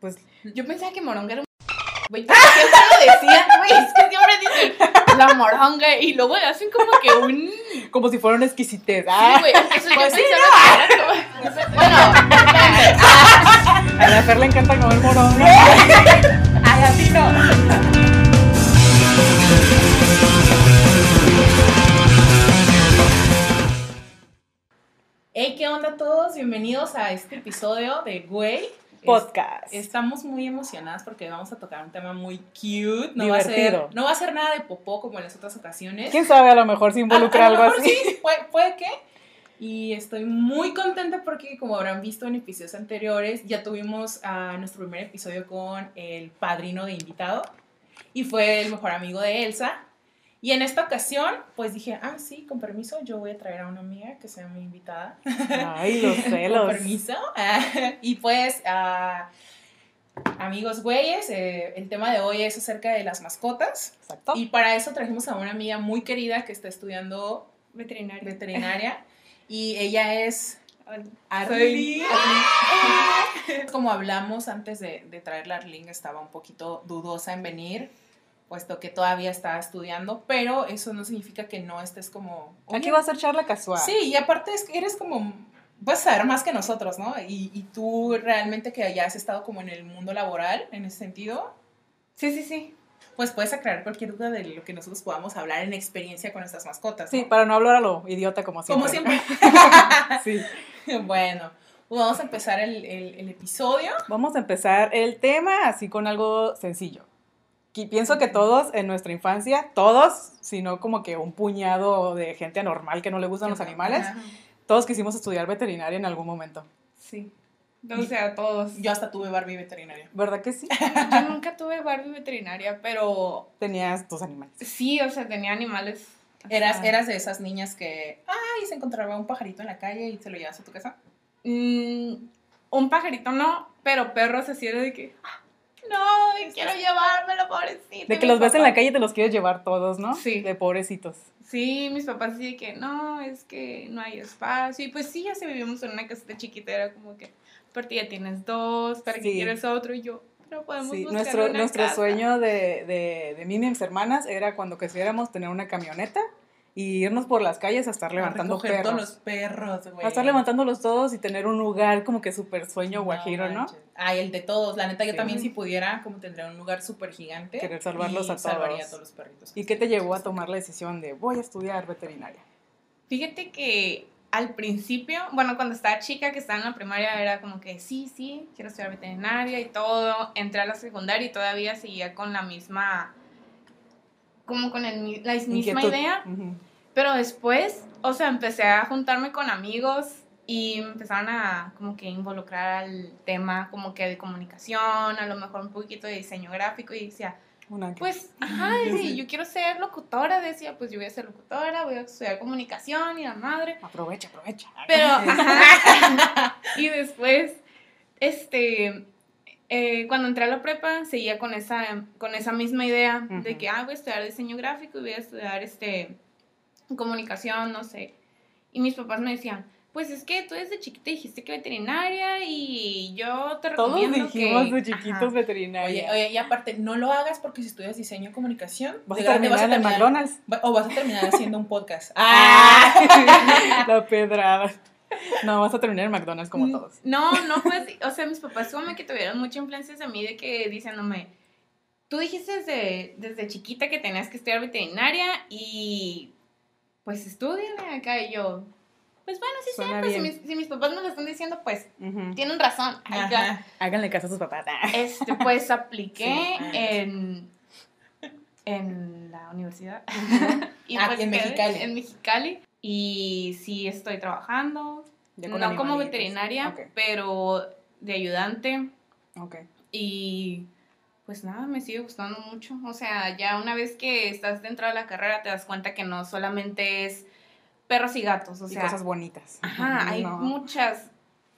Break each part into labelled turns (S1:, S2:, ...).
S1: pues
S2: Yo pensaba que moronga era un. Güey, siempre lo decían, güey. Es que siempre dicen la moronga y luego le hacen como que un.
S1: Como si fuera una exquisitez. Ah,
S2: güey. Eso yo
S1: Pues sí,
S2: pensaba que era como- Bueno,
S1: a la Fer le encanta comer morón.
S2: Ay, así no. Hey, ¿qué onda a todos? Bienvenidos a este episodio de Güey.
S1: Podcast.
S2: Es- Estamos muy emocionadas porque vamos a tocar un tema muy cute. No va a
S1: Divertido.
S2: ser, no va a ser nada de popó como en las otras ocasiones.
S1: ¿Quién sabe? A lo mejor se involucra
S2: A- a lo
S1: algo
S2: mejor
S1: así.
S2: Sí, puede, puede que. Y estoy muy contenta porque, como habrán visto en episodios anteriores, ya tuvimos nuestro primer episodio con el padrino de invitado y fue el mejor amigo de Elsa. Y en esta ocasión, pues dije, ah, sí, con permiso, yo voy a traer a una amiga que sea mi invitada.
S1: Ay, los
S2: Con
S1: celos.
S2: permiso. y pues, ah, amigos güeyes, eh, el tema de hoy es acerca de las mascotas.
S1: Exacto.
S2: Y para eso trajimos a una amiga muy querida que está estudiando
S3: Veterinario.
S2: veterinaria y ella es Arlene. Como hablamos antes de, de traerla, Arlene estaba un poquito dudosa en venir, puesto que todavía está estudiando, pero eso no significa que no estés como...
S1: Aquí
S2: "Oye,
S1: va a ser charla casual.
S2: Sí, y aparte es eres como... Vas a saber más que nosotros, ¿no? Y, y tú realmente que ya has estado como en el mundo laboral, en ese sentido,
S3: Sí, sí, sí.
S2: pues puedes aclarar cualquier duda de lo que nosotros podamos hablar en experiencia con nuestras mascotas.
S1: Sí, para no hablar a lo idiota como siempre.
S2: Como siempre.
S1: Sí.
S2: Bueno, pues vamos a empezar el, el- el episodio.
S1: Vamos a empezar el tema así con algo sencillo. Y pienso que todos en nuestra infancia, todos, sino como que un puñado de gente anormal que no le gustan los animales,
S2: Ajá.
S1: todos quisimos estudiar veterinaria en algún momento.
S3: Sí. O sea, todos.
S2: Yo hasta tuve Barbie veterinaria.
S1: ¿Verdad que sí?
S3: Yo nunca tuve Barbie veterinaria, pero
S1: Tenías tus animales.
S3: sí, o sea, tenía animales.
S2: ¿Eras. ¿Eras de esas niñas que, ay, se encontraba un pajarito en la calle y se lo llevas a tu casa?
S3: Mm, un pajarito no, pero perros así era de que. "Ah, No, quiero llevármelo, pobrecito.
S1: De que los ves en la calle y te los quieres llevar todos, ¿no?
S3: Sí.
S1: De pobrecitos.
S3: Sí, mis papás de que no, es que no hay espacio. Y pues sí, ya se vivíamos en una casita chiquita, era como que, aparte ya tienes dos, ¿para
S1: Sí.
S3: qué quieres otro? Y yo, pero podemos
S1: Sí,
S3: buscar
S1: nuestro,
S3: una
S1: nuestro
S3: casa".
S1: sueño de, de, de mí y mis hermanas era cuando quisiéramos tener una camioneta y irnos por las calles a estar levantando
S2: A
S1: perros.
S2: todos los perros, güey.
S1: A estar levantándolos todos y tener un lugar como que súper sueño guajiro, ¿no?
S2: Ay, el de todos. La neta, yo
S1: Sí.
S2: también si pudiera, como tendría un lugar súper gigante.
S1: Querer salvarlos
S2: y
S1: a todos.
S2: salvaría a todos los perritos.
S1: ¿Y qué te llevó a tomar la decisión de voy a estudiar veterinaria?
S3: Fíjate que al principio, bueno, cuando estaba chica, que estaba en la primaria, era como que sí, sí, quiero estudiar veterinaria y todo. Entré a la secundaria y todavía seguía con la misma, como con el, la misma
S1: Inquietud.
S3: idea.
S1: Ujú.
S3: Pero después, o sea, empecé a juntarme con amigos y me empezaron a como que involucrar al tema como que de comunicación, a lo mejor un poquito de diseño gráfico y decía,
S1: Una-
S3: pues, ajá, decía, yo quiero ser locutora, decía, pues yo voy a ser locutora, voy a estudiar comunicación y la madre.
S1: Aprovecha, aprovecha.
S3: Pero, ajá. y después, este, eh, cuando entré a la prepa, seguía con esa, con esa misma idea de que, ah, voy a estudiar diseño gráfico y voy a estudiar, este, comunicación, no sé. Y mis papás me decían, pues es que tú desde chiquita dijiste que veterinaria y yo te
S1: Todos
S3: recomiendo
S1: dijimos
S3: que...
S1: de chiquitos veterinaria.
S2: Oye, oye, y aparte, no lo hagas porque si estudias diseño y comunicación,
S1: vas a terminar en el
S2: terminar-
S1: McDonald's.
S2: O vas a terminar haciendo un podcast.
S1: ¡Ah! la pedrada. No, vas a terminar en McDonald's como
S3: Mm,
S1: todos.
S3: No, no fue así. O sea, mis papás como que tuvieron mucha influencia de mí de que diciéndome, tú dijiste desde, desde chiquita que tenías que estudiar veterinaria y pues estudiale acá y yo. Pues bueno, sí,
S1: Suena
S3: cierto. Si mis, si mis papás me lo están diciendo, pues
S1: Ujú.
S3: tienen razón. Acá.
S1: Háganle caso a sus papás.
S3: Este, pues apliqué
S2: Sí.
S3: en, en la universidad. y
S2: Aquí
S3: pues
S2: en Mexicali.
S3: En Mexicali. Y sí estoy trabajando. No como veterinaria, pero de ayudante.
S1: ok.
S3: Y pues nada, me sigue gustando mucho. O sea, ya una vez que estás dentro de la carrera te das cuenta que no solamente es perros y gatos. O
S1: y
S3: sea,
S1: cosas bonitas.
S3: ajá, hay muchas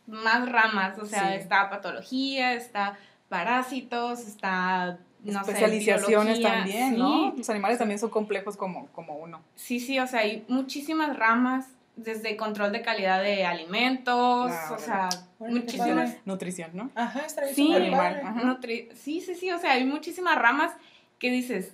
S3: más ramas. O sea,
S1: Sí.
S3: está patología, está parásitos, está no
S1: Especializaciones también,
S3: sí.
S1: ¿no? Los animales también son complejos como, como uno.
S3: Sí, sí, o sea, hay muchísimas ramas desde control de calidad de alimentos,
S1: Ah,
S3: o sea, muchísimas.
S1: Nutrición, ¿no?
S2: Ajá, está bien.
S3: Sí,
S1: animal, ajá.
S3: Nutri- sí, sí, sí, o sea, hay muchísimas ramas que dices,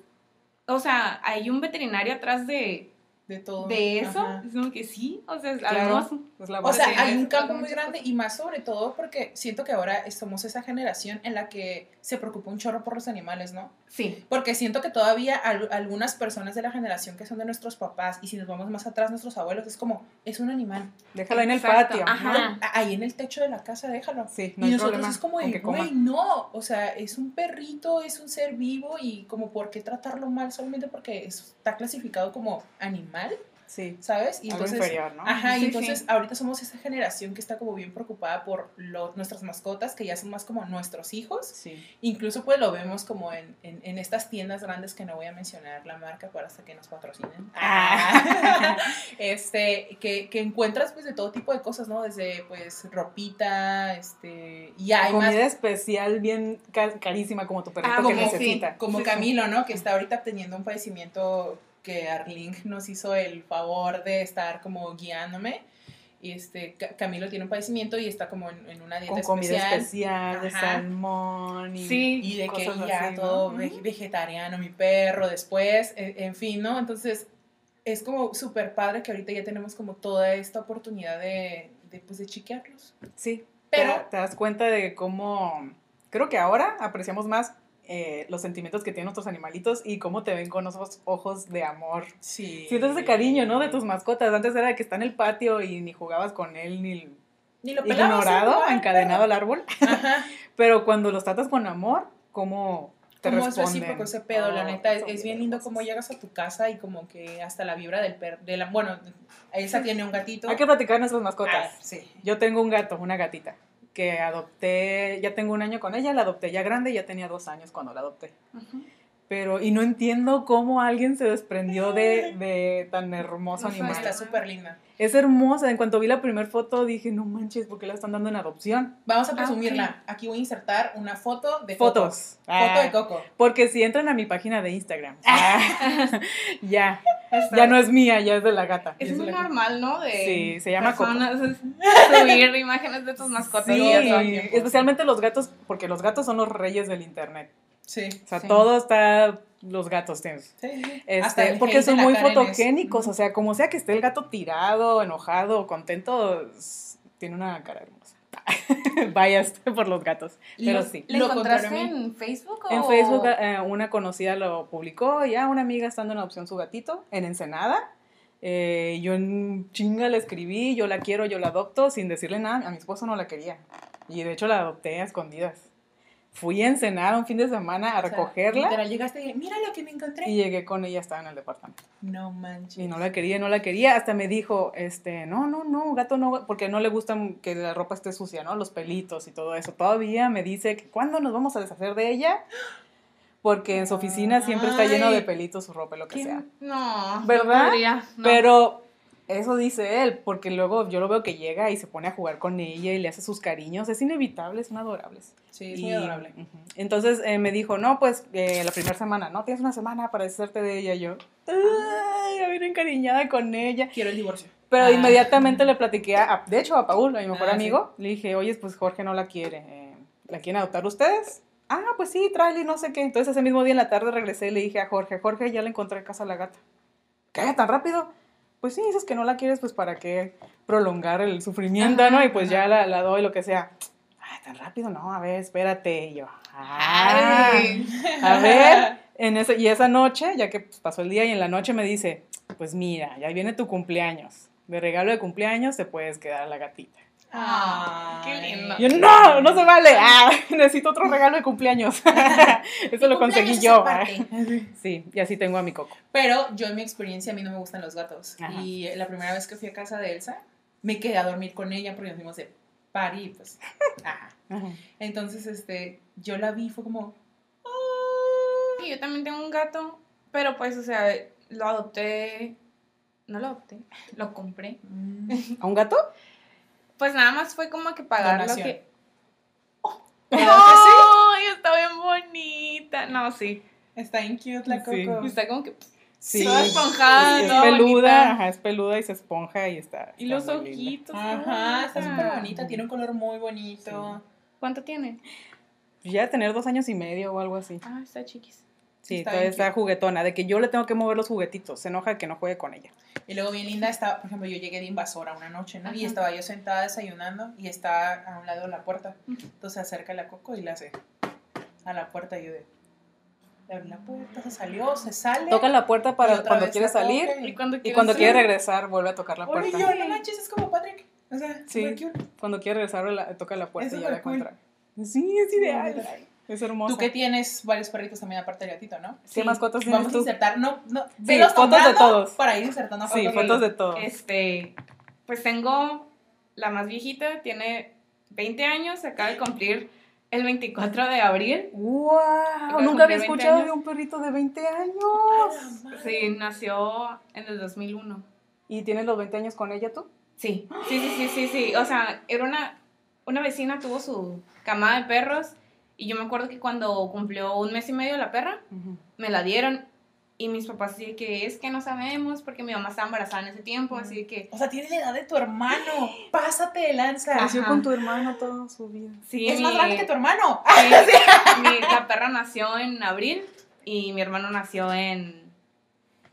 S3: o sea, hay un veterinario atrás de,
S2: De todo.
S3: de eso,
S2: Ajá.
S3: es como que sí, o sea,
S1: Claro.
S3: además,
S1: Es la
S2: O sea, hay un campo muy grande y más sobre todo porque siento que ahora somos esa generación en la que se preocupa un chorro por los animales, ¿no?
S3: Sí,
S2: Porque siento que todavía al- algunas personas de la generación que son de nuestros papás y si nos vamos más atrás nuestros abuelos es como, es un animal.
S1: Déjalo ahí en el
S3: Exacto,
S1: patio.
S3: ajá.
S2: Ahí en el techo de la casa, déjalo.
S1: Sí, no
S2: y
S1: hay
S2: nosotros
S1: problema
S2: es como, de, güey, no, o sea, es un perrito, es un ser vivo y como por qué tratarlo mal solamente porque es- está clasificado como animal,
S1: Sí,
S2: ¿sabes? Y
S1: algo
S2: entonces,
S1: inferior, ¿no?
S2: Ajá, y entonces
S3: sí.
S2: ahorita somos esa generación que está como bien preocupada por lo- nuestras mascotas, que ya son más como nuestros hijos.
S1: Sí.
S2: Incluso pues lo vemos como en, en, en estas tiendas grandes que no voy a mencionar la marca para hasta que nos patrocinen.
S1: Ah.
S2: este, que, que encuentras pues de todo tipo de cosas, ¿no? Desde pues ropita, este, y hay más
S1: Comida especial bien ca- carísima como tu perrito
S3: Ah,
S1: que
S2: como,
S1: necesita.
S2: como. Camilo, ¿no? Que está ahorita teniendo un padecimiento que Arling nos hizo el favor de estar como guiándome. Y este, Ca- Camilo tiene un padecimiento y está como en, en una dieta
S1: Con comida
S2: especial.
S1: especial, de salmón y,
S3: Sí.
S2: Y de que ya
S1: así, ¿no?
S2: todo
S1: Ujú.
S2: ve- vegetariano, mi perro, después, en, en fin, ¿no? Entonces, es como súper padre que ahorita ya tenemos como toda esta oportunidad de, de, pues, de chiquearlos.
S1: Sí,
S2: Pero-
S1: pero te das cuenta de cómo, creo que ahora apreciamos más eh, los sentimientos que tienen nuestros animalitos y cómo te ven con esos ojos de amor.
S2: Sí.
S1: Sientes ese cariño, ¿no? De tus mascotas. Antes era que está en el patio y ni jugabas con él, ni
S2: Ni lo pelabas,
S1: ignorado,
S2: igual,
S1: encadenado al árbol.
S2: pero- Ajá.
S1: Pero cuando los tratas con amor, ¿cómo te
S2: Como es
S1: responden?
S2: recíproco ese pedo, la neta, es,
S1: son
S2: es bien lindo
S1: hermosos.
S2: cómo llegas a tu casa y como que hasta la vibra del perro, de la, bueno, Elsa tiene un gatito.
S1: Hay que platicar nuestras
S2: Ah,
S1: mascotas.
S2: sí.
S1: Yo tengo un gato, una gatita, que adopté, ya tengo un año con ella, la adopté ya grande, ya tenía dos años cuando la adopté. Pero, y no entiendo cómo alguien se desprendió de, de tan hermoso animal.
S2: Está súper linda.
S1: Es hermosa, en cuanto vi la primera foto dije, no manches, ¿por qué la están dando en adopción?
S2: Vamos a
S3: Ah,
S2: presumirla. Aquí voy a insertar una foto de Coco.
S1: Fotos.
S2: Foto
S1: Ah,
S2: de Coco.
S1: Porque si entran a mi página de Instagram, ah, ya, ya no es mía, ya es de la gata.
S3: Es
S2: Es
S3: muy normal, ¿no? De
S1: Sí, se llama Coco.
S3: personas es- subir imágenes de tus mascotas.
S1: Sí, especialmente los gatos, porque los gatos son los reyes del internet.
S2: Sí.
S1: O sea,
S3: Sí.
S1: todo está, los gatos tienen.
S2: Sí, sí.
S1: Este, porque son muy
S2: Karen es-
S1: fotogénicos, o sea, como sea que esté el gato tirado, enojado, contento, tiene una cara hermosa. Vaya este por los gatos. Pero sí.
S3: ¿Le
S2: Lo
S3: encontraste en Facebook o...?
S1: En Facebook eh, una conocida lo publicó, ya una amiga estando en adopción su gatito, en Ensenada. Eh, yo en chinga le escribí, yo la quiero, yo la adopto, sin decirle nada. A mi esposo no la quería. Y de hecho la adopté a escondidas. Fui a Ensenada un fin de semana a recogerla
S2: literal, llegaste y mira lo que me encontré.
S1: y llegué con ella, estaba en el departamento.
S2: No manches.
S1: Y no la quería, no la quería. Hasta me dijo, este, no, no, no, gato no, porque no le gusta que la ropa esté sucia, ¿no? Los pelitos y todo eso. Todavía me dice que cuándo nos vamos a deshacer de ella, porque en su oficina siempre está lleno de pelitos, su ropa, lo que sea.
S3: No, no
S1: ¿Verdad?
S3: podría, no.
S1: Pero eso dice él, porque luego yo lo veo que llega y se pone a jugar con ella y le hace sus cariños. Es inevitable, son adorables.
S2: Sí, es
S1: Y-
S2: muy adorable.
S1: Entonces eh, me dijo, no, pues eh, la primera semana, no, tienes una semana para deshacerte de ella. Yo, ay, a ver, encariñada con ella.
S2: Quiero el divorcio.
S1: Pero
S2: Ah.
S1: inmediatamente le platiqué, a, de hecho, a Paul, a mi mejor
S2: Ah, sí.
S1: amigo. Le dije, oye, pues Jorge no la quiere. eh, ¿La quieren adoptar ustedes? Ah, pues sí, tráele, no sé qué. Entonces ese mismo día en la tarde regresé y le dije a Jorge, Jorge, ya le encontré casa a la gata. ¿Qué? ¿Tan rápido? Pues sí, dices que no la quieres, pues para qué prolongar el sufrimiento,
S3: Ajá,
S1: ¿no? Y pues
S2: ajá.
S1: ya la, la doy, lo que sea. Ay, tan rápido, no, a ver, espérate. Y yo,
S3: Ay.
S1: a ver, en ese, y esa noche, ya que pues, pasó el día y en la noche me dice, pues mira, ya viene tu cumpleaños. De regalo de cumpleaños te puedes quedar a la gatita.
S3: Ah, qué lindo.
S1: Yo, no, no se vale. Ah, necesito otro regalo de cumpleaños. Eso lo conseguí yo. Sí, y así tengo a mi coco.
S2: Pero yo en mi experiencia a mí no me gustan los gatos.
S1: Ajá.
S2: Y la primera vez que fui a casa de Elsa, me quedé a dormir con ella porque nos fuimos de party, pues. ajá. Entonces, este, yo la vi y fue como,
S3: Sí, yo también tengo un gato, pero pues, o sea, lo adopté. No lo adopté, lo compré.
S1: ¿A un gato?
S3: Pues nada más fue como que pagar lo
S2: Donación.
S3: que.
S2: ¿verdad que sí?
S3: ¡Ay, está bien bonita! No, sí.
S2: Está bien cute la
S1: Sí.
S2: Coco.
S3: Está como que.
S1: Sí,
S3: Toda esponjada,
S1: es peluda,
S3: bonita.
S1: ajá, es peluda y se esponja y está.
S3: Y
S1: está
S3: los ojitos.
S2: Ajá, está súper bonita, tiene un color muy bonito.
S3: ¿Cuánto tiene?
S1: Ya de tener dos años y medio o algo así.
S3: Ah, está chiquis.
S1: Sí,
S2: Está
S1: todavía está juguetona, de que yo le tengo que mover los juguetitos. Se enoja que no juegue con ella.
S2: Y luego bien linda está, por ejemplo, yo llegué de invasora una noche, ¿no? Y
S3: Ajá.
S2: estaba yo sentada desayunando y está a un lado de la puerta. Entonces se acerca la coco y le hace a la puerta y yo de... Le abrí la puerta, se salió, se sale.
S1: Toca la puerta
S2: y
S1: para cuando quiere
S2: la
S1: salir
S3: Y cuando
S1: y
S3: quiere
S1: cuando quiere regresar vuelve a tocar la
S2: Oye,
S1: puerta.
S2: yo, no manches, es como Patrick. O sea,
S1: Sí. Cuando quiere regresar la- toca la puerta
S2: Es
S1: y ya la
S2: cool.
S1: encuentra. Sí, es ideal.
S2: ideal.
S1: Es hermoso.
S2: Tú que tienes varios perritos también aparte del gatito, ¿no?
S1: ¿Qué mascotas tienes
S2: Vamos a
S1: tú?
S2: insertar, no, no,
S1: Sí, fotos de todos.
S2: Para ir insertando
S1: Sí,
S2: fotos.
S1: fotos de todo.
S3: Este, pues tengo la más viejita, tiene 20 años, acaba de cumplir el 24 de abril.
S1: ¡Wow!
S3: Acaba de
S1: Nunca había
S3: cumplir 20
S1: escuchado de un perrito de 20 años.
S3: Sí, nació en el 2001.
S1: ¿Y tienes los 20 años con ella tú?
S3: Sí, sí, sí, sí, sí, sí. O sea, era una, una vecina, tuvo su camada de perros y yo me acuerdo que cuando cumplió un mes y medio la perra, me la dieron y mis papás así de que es que no sabemos porque mi mamá estaba embarazada en ese tiempo, así de que
S2: O sea, tiene la edad de tu hermano. Pásate de lanza.
S3: Ajá.
S1: con tu hermano toda su vida.
S3: sí,
S2: Es más grande que tu hermano.
S3: Sí, mi- la perra nació en abril y mi hermano nació en,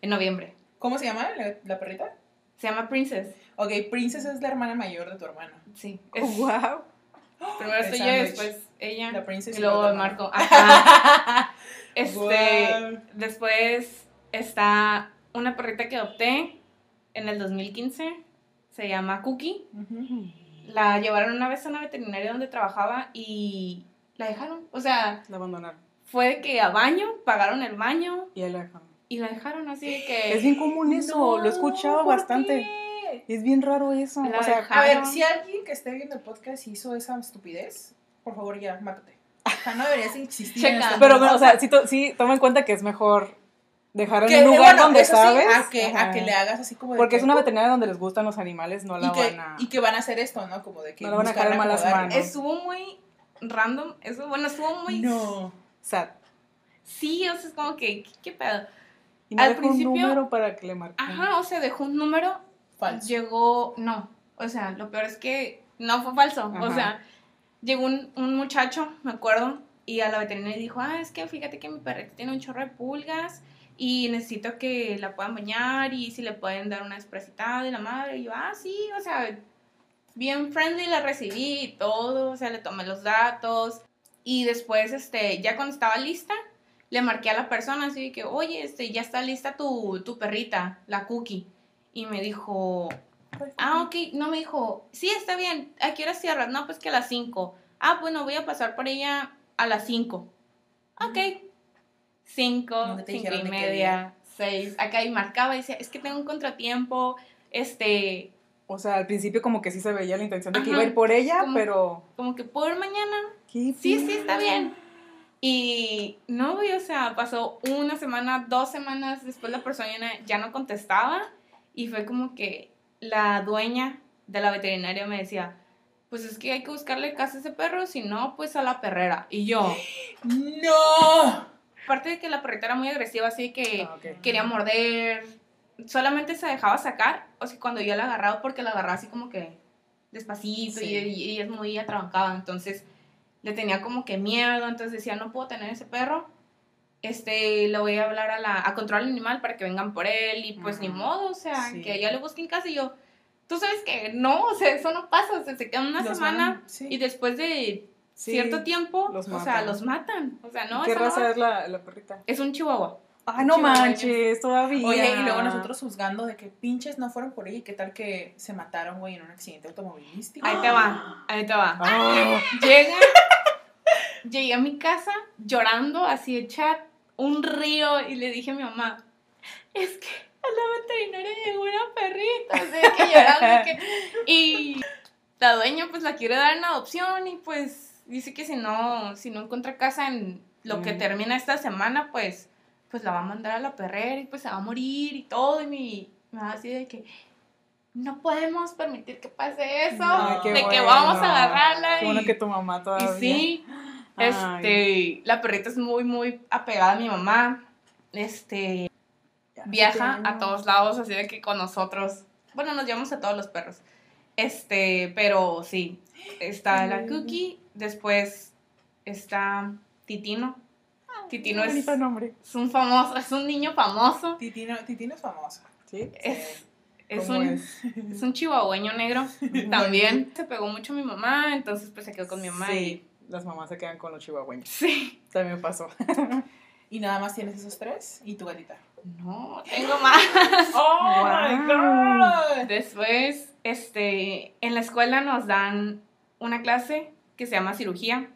S3: en noviembre.
S2: ¿Cómo se llama la, la perrita?
S3: Se llama Princess.
S2: Ok, Princess es la hermana mayor de tu hermano.
S3: Sí.
S1: Oh,
S3: es-
S1: ¡Wow!
S3: primero estoy yo y después ella.
S2: La Princess
S3: y luego Marco. Ajá. Este, después está una perrita que adopté en el 2015. Se llama Cookie. La llevaron una vez a una veterinaria donde trabajaba y la dejaron. O sea,
S1: La abandonaron.
S3: fue de que a baño, pagaron el baño
S1: Y ahí la dejaron.
S3: y la dejaron así de que...
S1: Es bien común eso, lo he escuchado
S3: No, ¿por
S1: bastante.
S3: qué?
S1: Es bien raro eso.
S3: La
S1: o sea.
S2: A ver, si alguien que esté viendo el podcast hizo esa estupidez, por favor ya, mátate. O sea, no deberías insistir en
S3: Checa.
S2: esto.
S1: pero, pero, o sea, sí, to- sí, toma en cuenta que es mejor dejar en un lugar
S2: bueno,
S1: donde
S2: eso sí,
S1: sabes.
S2: a, que, a que le hagas así como de
S1: Porque
S2: que-
S1: es una veterinaria donde les gustan los animales, no la
S2: que,
S1: van a.
S2: y que van a hacer esto, ¿no? Como de que
S1: No la van a dejar en malas manos.
S3: Estuvo muy random. Eso, bueno, estuvo muy...
S2: No.
S1: Sad.
S3: Sí, o sea, es como que, ¿qué, qué pedo?
S1: Y no
S3: Al
S1: dejó
S3: principio-
S1: un número para que le marquen.
S3: Ajá, o sea, dejó un número,
S2: Falso.
S3: llegó, no, o sea, lo peor es que no fue falso, o
S1: Ajá.
S3: sea, llegó un, un muchacho, me acuerdo, y a la veterinaria dijo, ah, es que fíjate que mi perrita tiene un chorro de pulgas y necesito que la puedan bañar y si le pueden dar una desparasitada y la madre, y yo, ah, sí, o sea, bien friendly la recibí y todo, o sea, le tomé los datos y después, este, ya cuando estaba lista, le marqué a la persona así de que, oye, este, ya está lista tu, tu perrita, la cookie. Y me dijo, ah, ok, no me dijo, sí, está bien, ¿a qué hora cierras? No, pues que a las 5. Ah, bueno, voy a pasar por ella a las 5. Ok. 5,
S2: Nunca te
S3: 5
S2: dijeron
S3: y media, 6. Acá y marcaba y decía, es que tengo un contratiempo, este,
S1: O sea, al principio como que sí se veía la intención de que
S3: Ajá.
S1: iba a ir por ella,
S3: Como-
S1: pero...
S3: como que ir mañana.
S1: ¿qué
S3: Sí, sí, está bien. Y no, güey, o sea, pasó una semana, dos semanas, después la persona ya no contestaba y fue como que la dueña de la veterinaria me decía, pues es que hay que buscarle casa a ese perro, si no, pues a la perrera. Y yo,
S2: ¡No!
S3: aparte de que la perrita era muy agresiva, así que
S1: Ah,
S3: quería morder, solamente se dejaba sacar, o sea, cuando yo la agarraba, porque la agarraba así como que despacito
S1: Sí.
S3: y, y ella es muy atrabancada, entonces le tenía como que miedo, entonces decía, no puedo tener ese perro, este, le voy a hablar a la, a control animal para que vengan por él, y pues ni modo, o sea,
S1: Sí.
S3: que ella le busquen casa, y yo, tú sabes que no, o sea, eso no pasa, o sea, se quedan una
S2: Los
S3: semana,
S2: van- sí.
S3: y después de
S1: Sí.
S3: cierto tiempo,
S1: los
S3: o sea, los matan, o sea, no,
S1: ¿Qué
S3: no
S1: raza es la, la perrita?
S3: es un chihuahua.
S1: Ay, no manches, todavía.
S2: Oye, y luego nosotros juzgando de que pinches no fueron por ella y qué tal que se mataron, güey, en un accidente automovilístico.
S3: Ahí te va, ahí te va.
S1: Ah,
S3: Llega, llegué a mi casa llorando, así hecha un río, y le dije a mi mamá, es que a la veterinaria llegó una perrita, así que llorando, que- y la dueña pues la quiere dar en adopción, y pues dice que si no, si no encuentra casa en lo que
S1: Mm.
S3: termina esta semana, pues, pues la va a mandar a la perrera, y pues se va a morir, y todo, y mi, me va así de que... No podemos permitir que pase eso, de que vamos a agarrarla.
S1: Qué bueno
S3: y-
S1: que tu mamá
S3: y
S1: todavía.
S3: sí,
S1: Ay.
S3: Este, la perrita es muy, muy apegada a mi mamá. Este, viaja a todos lados, así de que con nosotros. Bueno, nos llevamos a todos los perros. Este, pero sí, está la Cookie, después está Titino. Titino es,
S1: bonito nombre.
S3: es un famoso, es un niño famoso.
S2: Titino, Titino es famosa.
S1: ¿Sí?
S3: Es, es
S1: ¿Cómo
S3: un,
S1: es?
S3: es un chihuahueño negro también. Se pegó mucho a mi mamá, entonces pues se quedó con mi mamá
S1: Sí, las mamás se quedan con los chihuahueños.
S3: Sí.
S1: También pasó.
S2: Y nada más tienes esos tres y tu gatita.
S3: No, tengo más.
S2: ¡Oh,
S1: my
S2: God!
S3: Después, este, en la escuela nos dan una clase que se llama cirugía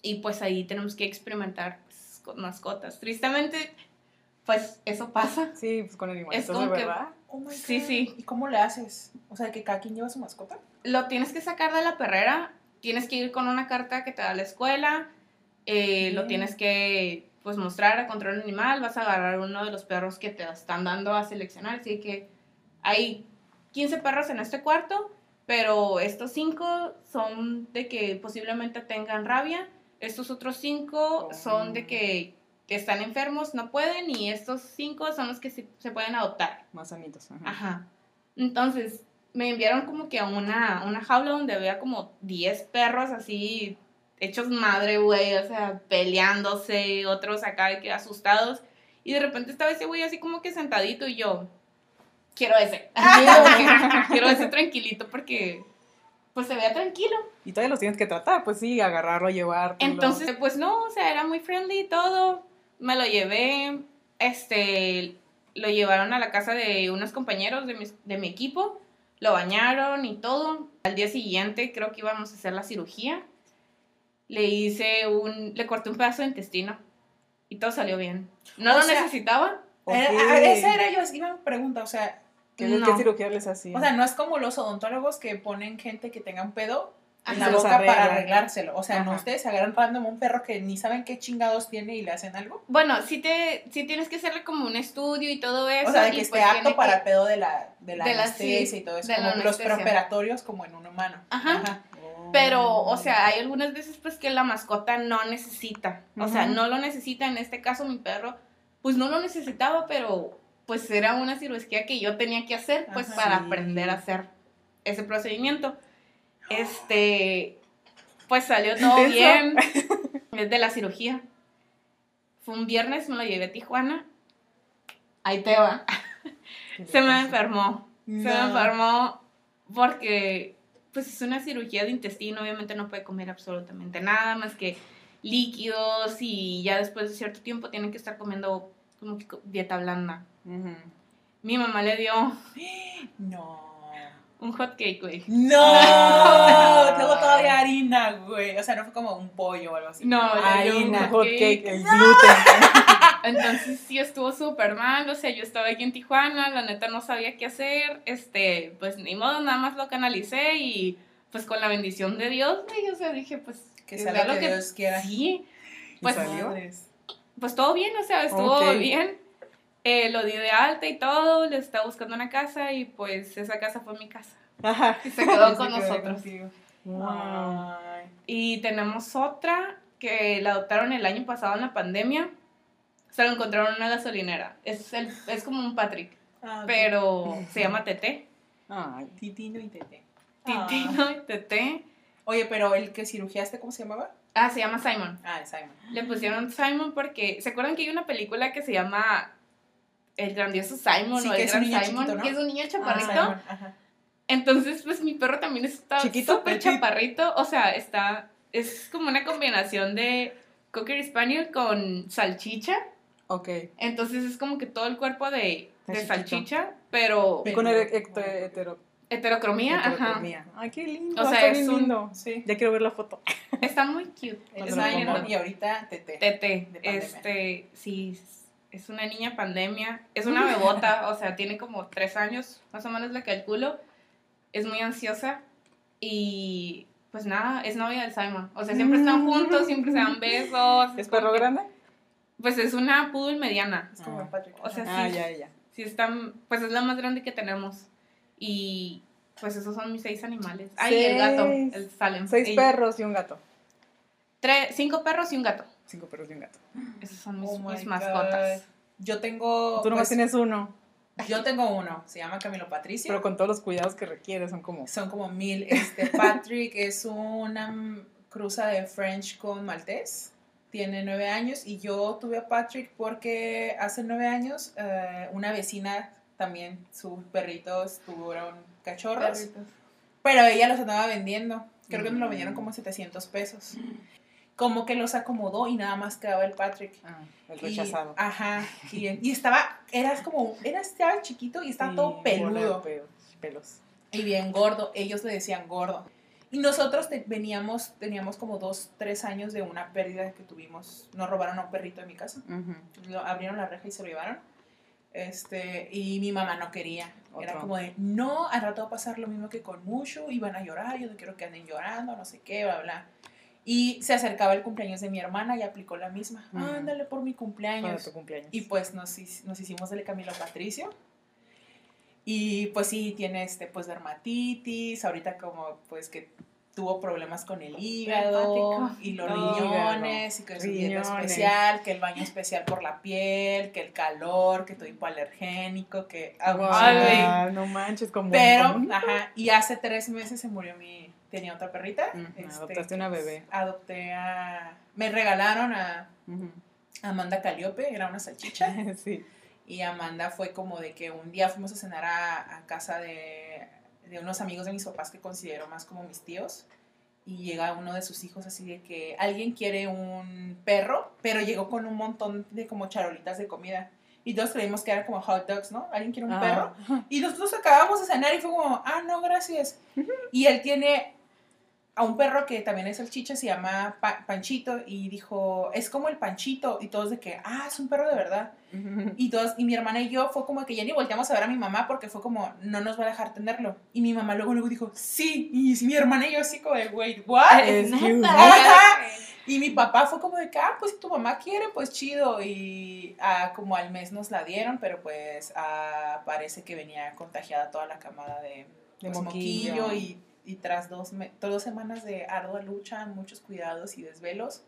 S3: y pues ahí tenemos que experimentar pues, con mascotas. Tristemente, pues eso pasa.
S1: Sí, pues con animalitos,
S3: Es como
S1: de
S3: que-
S1: verdad.
S2: Oh my
S3: Sí,
S2: God.
S3: sí.
S2: ¿Y cómo le haces? O sea, que cada quien lleva su mascota.
S3: Lo tienes que sacar de la perrera, tienes que ir con una carta que te da la escuela, eh, lo tienes que pues mostrar a control animal, vas a agarrar uno de los perros que te están dando a seleccionar, así que hay 15 perros en este cuarto, pero estos 5 son de que posiblemente tengan rabia, estos otros 5
S1: Oh.
S3: son de que, que están enfermos, no pueden, y estos 5 son los que se- se pueden adoptar.
S1: Más sanitos. ajá.
S3: Ajá. Entonces, me enviaron como que a una, una jaula donde había como 10 perros así hechos madre, güey, o sea, peleándose, otros acá que asustados. Y de repente estaba ese güey así como que sentadito y yo, quiero ese. quiero ese tranquilito porque, pues se veía tranquilo.
S1: Y todavía los tienes que tratar, pues sí, agarrarlo, llevarlo.
S3: Entonces, pues no, o sea, era muy friendly y todo. Me lo llevé, este, lo llevaron a la casa de unos compañeros de mi, de mi equipo, lo bañaron y todo. Al día siguiente creo que íbamos a hacer la cirugía. Le hice un, le corté un pedazo de intestino y todo salió bien. No
S2: O
S3: lo
S2: sea,
S3: necesitaba.
S2: Era- esa era yo, iba a pregunta, o sea,
S1: ¿Qué,
S3: No.
S1: qué cirugía les hacían?
S2: o sea, no es como los odontólogos que ponen gente que tenga un pedo en la boca para arreglárselo. O sea, no ustedes agarran random un perro que ni saben qué chingados tiene y le hacen algo.
S3: Bueno, sí, te, sí tienes que hacerle como un estudio y todo eso.
S2: O sea, de que esté
S3: pues
S2: apto para
S3: que-
S2: el pedo de la, de la
S3: de la-
S2: anestesia
S3: sí,
S2: y todo eso. Como los preoperatorios como en un humano.
S3: Ajá. Pero, o sea, hay algunas veces pues que la mascota no necesita. O sea, no lo necesita. En este caso, mi perro, pues no lo necesitaba, pero pues era una cirugía que yo tenía que hacer, pues para aprender a hacer ese procedimiento. Este, pues salió todo
S1: Intenso.
S3: bien. Es de la cirugía. Fue un viernes, me lo llevé a Tijuana. Ahí te va. Se me enfermó. Se me enfermó porque pues es una cirugía de intestino, obviamente no puede comer absolutamente nada más que líquidos y ya después de cierto tiempo tienen que estar comiendo como que dieta blanda.
S1: Ujú.
S3: Mi mamá le dio
S2: No.
S3: Un hot cake, güey.
S2: No. Luego todavía harina, güey. O sea, no fue como un pollo o algo así.
S3: No,
S2: harina.
S3: hot cake.
S1: el gluten.
S3: Entonces sí estuvo súper mal, o sea, yo estaba aquí en Tijuana, la neta no sabía qué hacer, este, pues ni modo, nada más lo canalicé y pues con la bendición de Dios, güey, o sea, dije, pues
S2: Que sea lo que Dios quiera.
S3: Sí, pues
S1: salió?
S3: Pues todo bien, o sea, estuvo bien. Eh, lo di de alta y todo, le estaba buscando una casa y pues esa casa fue mi casa.
S1: Ajá.
S3: Y se quedó
S1: Se
S3: con
S1: quedó
S3: nosotros.
S1: Wow.
S3: Y tenemos otra que la adoptaron el año pasado en la pandemia. Se lo encontraron en una gasolinera. Es, el, es como un Patrick,
S2: Ah,
S3: pero se llama Tete.
S1: Ay,
S2: Titino y Tete.
S3: Titino y Tete.
S2: Oye, pero el que cirugiaste, ¿cómo se llamaba?
S3: Ah, se llama Simon.
S2: Ah, Simon.
S3: Le pusieron Simon porque. ¿Se acuerdan que hay una película que se llama El grandioso Simon
S2: Sí,
S3: o El gran Simon?
S2: chiquito, ¿no?
S3: Que es un niño
S2: Ah,
S3: chaparrito.
S2: Simon.
S3: Entonces, pues mi perro también está súper chaparrito. O sea, está. Es como una combinación de Cocker Spaniel con salchicha.
S1: ok.
S3: Entonces es como que todo el cuerpo de, salchicha, pero
S2: Pero-
S1: Con el hetero-
S3: heterocromía, ajá.
S1: Ay, qué lindo.
S3: O sea,
S1: está
S3: es
S1: bien
S3: un-
S1: lindo.
S2: Sí.
S1: Ya quiero ver la foto.
S3: Está muy cute.
S2: Es y ahorita Tete.
S3: Tete, este, sí, es una niña pandemia, es una bebota, o sea, tiene como tres años, más o menos le calculo, es muy ansiosa y pues nada, es novia del Simon, o sea, siempre están juntos, siempre se dan besos.
S1: ¿Es perro grande?
S3: Pues es una poodle mediana,
S2: Es como
S1: Ah.
S2: el Patrick.
S3: O sea,
S1: Ah,
S3: sí.
S1: ya, ya.
S3: sí están, pues es la más grande que tenemos y pues esos son mis seis animales. Ay, y el gato,
S1: Seis.
S3: el Salem.
S1: Seis
S3: Y
S1: perros y un gato.
S3: tres- cinco perros y un gato.
S1: Cinco perros y un gato.
S3: Esos son mis,
S2: Oh
S3: mis mascotas.
S2: Yo tengo.
S1: Tú nomás
S2: pues,
S1: tienes uno,
S2: Yo tengo uno, se llama Camilo Patricio.
S1: pero con todos los cuidados que requiere, son como...
S2: Son como mil. Este, Patrick es una mm, cruza de French con maltés. Tiene nueve años y yo tuve a Patrick porque hace nueve años eh, una vecina también, sus perritos tuvieron cachorros,
S3: Perritos.
S2: pero ella los andaba vendiendo. Creo que nos lo
S1: Mm.
S2: vendieron como 700 pesos. Como que los acomodó y nada más quedaba el Patrick.
S1: Ah, el
S2: Y-
S1: rechazado.
S2: ajá. Y, y estaba, eras como, era estaba chiquito y estaba
S1: Sí,
S2: todo peludo
S1: pe- pelos.
S2: y bien gordo. Ellos le decían gordo. Y nosotros te- veníamos, teníamos como dos, tres años de una pérdida que tuvimos. Nos robaron a un perrito de mi casa.
S1: Ujú.
S2: Lo, abrieron la reja y se lo llevaron. Este, y mi mamá no quería. Era
S1: Otro.
S2: como de, no, al rato va a pasar lo mismo que con Mushu, iban a llorar, yo no quiero que anden llorando, no sé qué, bla, bla. Y se acercaba el cumpleaños de mi hermana y aplicó la misma. Ándale por mi cumpleaños.
S1: tu cumpleaños.
S2: Y pues nos, nos hicimos del Camilo Patricio. Y pues sí, tiene este, pues dermatitis, ahorita como pues que tuvo problemas con el hígado y los
S1: No.
S2: riñones y que su dieta especial, que el baño especial por la piel, que el calor, que todo hipoalergénico, que agua
S1: Guau, no manches, como...
S2: Pero, ajá, y hace tres meses se murió mi, tenía otra perrita.
S1: Ujú,
S2: este,
S1: adoptaste una bebé.
S2: Adopté a, me regalaron a. Amanda Caliope, era una salchicha.
S1: sí.
S2: Y Amanda fue como de que un día fuimos a cenar a, a casa de, de unos amigos de mis papás que considero más como mis tíos. Y llega uno de sus hijos así de que alguien quiere un perro, pero llegó con un montón de como charolitas de comida. Y todos creímos que era como hot dogs, ¿no? ¿Alguien quiere un
S1: Ah.
S2: perro? Y nosotros acabamos de cenar y fue como, ah, no, gracias. Y él tiene a un perro que también es salchicha, se llama Pa- Panchito, y dijo, es como el Panchito. Y todos de que, ah, es un perro de verdad. Y todos, y mi hermana y yo fue como que ya ni volteamos a ver a mi mamá porque fue como, no nos va a dejar tenerlo. Y mi mamá luego, luego dijo, sí. Y mi hermana y yo así como de, wait, what?
S1: Es you.
S2: Ajá. Y mi papá fue como de que, ah, pues si tu mamá quiere, pues chido. Y ah, como al mes nos la dieron, pero pues ah, parece que venía contagiada toda la camada de,
S1: De
S2: pues,
S1: moquillo.
S2: moquillo. y, y tras dos, me- dos semanas de ardua lucha, muchos cuidados y desvelos,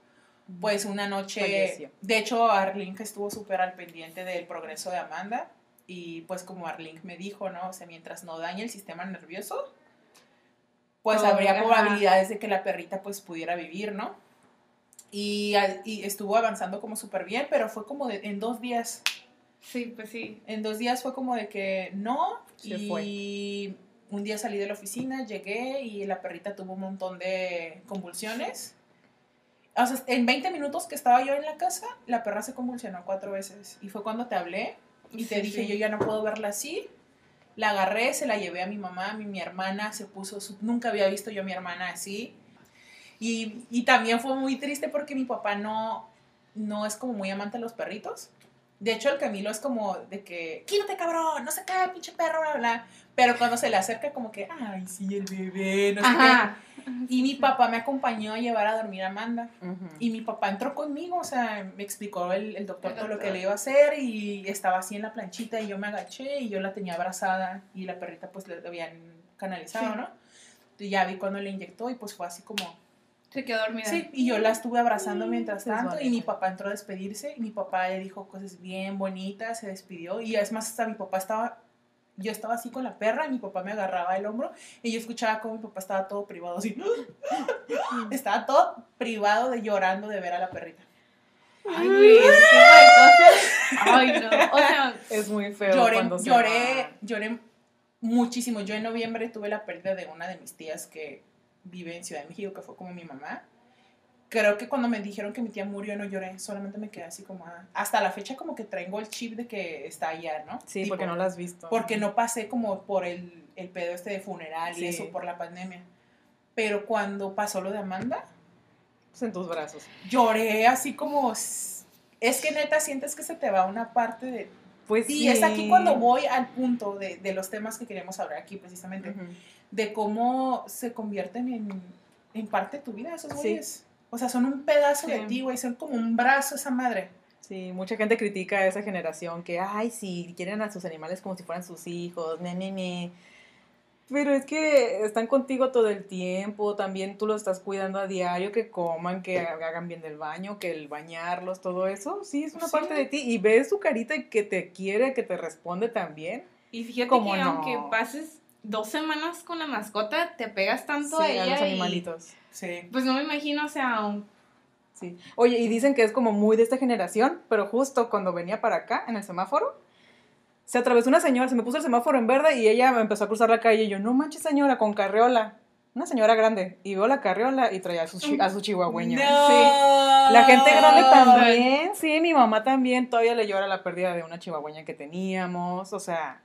S2: pues una noche,
S1: Falleció.
S2: de hecho que estuvo súper al pendiente del progreso de Amanda y pues como Arlene me dijo, ¿no? O sea, mientras no dañe el sistema nervioso, pues
S3: Todo,
S2: habría probabilidades de que la perrita pues pudiera vivir, ¿no? Y, y estuvo avanzando como súper bien, pero fue como de- en dos días,
S3: Sí, pues sí.
S2: en dos días fue como de que no,
S1: Se
S2: y un día salí de la oficina, llegué y la perrita tuvo un montón de convulsiones. O sea, en 20 minutos que estaba yo en la casa, la perra se convulsionó cuatro veces. Y fue cuando te hablé y te
S3: Sí,
S2: dije,
S3: sí.
S2: yo ya no puedo verla así. La agarré, se la llevé a mi mamá, mi, mi hermana se puso, su- nunca había visto yo a mi hermana así. Y, y también fue muy triste porque mi papá no, no es como muy amante de los perritos. De hecho, el Camilo es como de que, quítate cabrón, no se cae, pinche perro, bla, bla. Pero cuando se le acerca, como que, ay, sí, el bebé, no sé
S3: Ajá.
S2: qué. Y mi papá me acompañó a llevar a dormir a Amanda.
S1: Ujú.
S2: Y mi papá entró conmigo, o sea, me explicó el, el doctor todo lo que le iba a hacer y estaba así en la planchita y yo me agaché y yo la tenía abrazada y la perrita pues le habían canalizado,
S3: Sí.
S2: ¿no? Y ya vi cuando le inyectó y pues fue así como...
S3: Se quedó dormida.
S2: Sí, y yo la estuve abrazando mientras
S1: es
S2: tanto y mi papá entró a despedirse y mi papá le dijo cosas bien bonitas, se despidió y es más, hasta mi papá estaba... Yo estaba así con la perra y mi papá me agarraba el hombro y yo escuchaba como mi papá estaba todo privado, así. Estaba todo privado de llorando de ver a la perrita.
S3: Ay. Ay, no. O sea,
S1: Es muy feo
S2: Lloré,
S1: cuando se
S2: lloré,
S1: va.
S2: lloré muchísimo. Yo en noviembre tuve la pérdida de una de mis tías que vive en Ciudad de México, que fue como mi mamá. Creo que cuando me dijeron que mi tía murió no lloré, solamente me quedé así como... ah, hasta la fecha como que traigo el chip de que está allá, ¿no?
S1: Sí,
S2: Tipo,
S1: porque no la has visto.
S2: Porque no pasé como por el, el pedo este de funeral
S1: Sí.
S2: y eso por la pandemia. Pero cuando pasó lo de Amanda,
S1: Pues en tus brazos.
S2: lloré así como... Es que neta sientes que se te va una parte de
S1: Pues
S2: Y es aquí cuando voy al punto de, de los temas que queremos hablar aquí precisamente,
S1: Ujú.
S2: De cómo se convierten en, en parte de tu vida esos
S1: Sí.
S2: güeyes. O sea, son un pedazo de ti, güey, son como un brazo esa madre.
S1: Sí, mucha gente critica a esa generación que, ay, sí, quieren a sus animales como si fueran sus hijos, ne, ne, ne. Pero es que están contigo todo el tiempo, también tú los estás cuidando a diario, que coman, que hagan bien del baño, que el bañarlos, todo eso, sí, es una
S2: Sí.
S1: parte de ti. Y ves su carita y que te quiere, que te responde también.
S3: Y fíjate
S1: ¿Cómo
S3: que
S1: no?
S3: aunque pases dos semanas con la mascota, te pegas tanto
S1: Sí,
S3: a
S1: a
S3: ella.
S1: los
S3: y,
S1: animalitos.
S2: Sí.
S3: pues no me imagino, o sea, un-
S1: Sí. Oye, y dicen que es como muy de esta generación, pero justo cuando venía para acá, en el semáforo, se atravesó una señora, se me puso el semáforo en verde y ella me empezó a cruzar la calle y yo, no manches señora, con carriola. Una señora grande. Y veo la carriola y traía a su, a su chihuahueña.
S2: No.
S1: La gente grande también, sí, mi mamá también todavía le llora la pérdida de una chihuahueña que teníamos, o sea,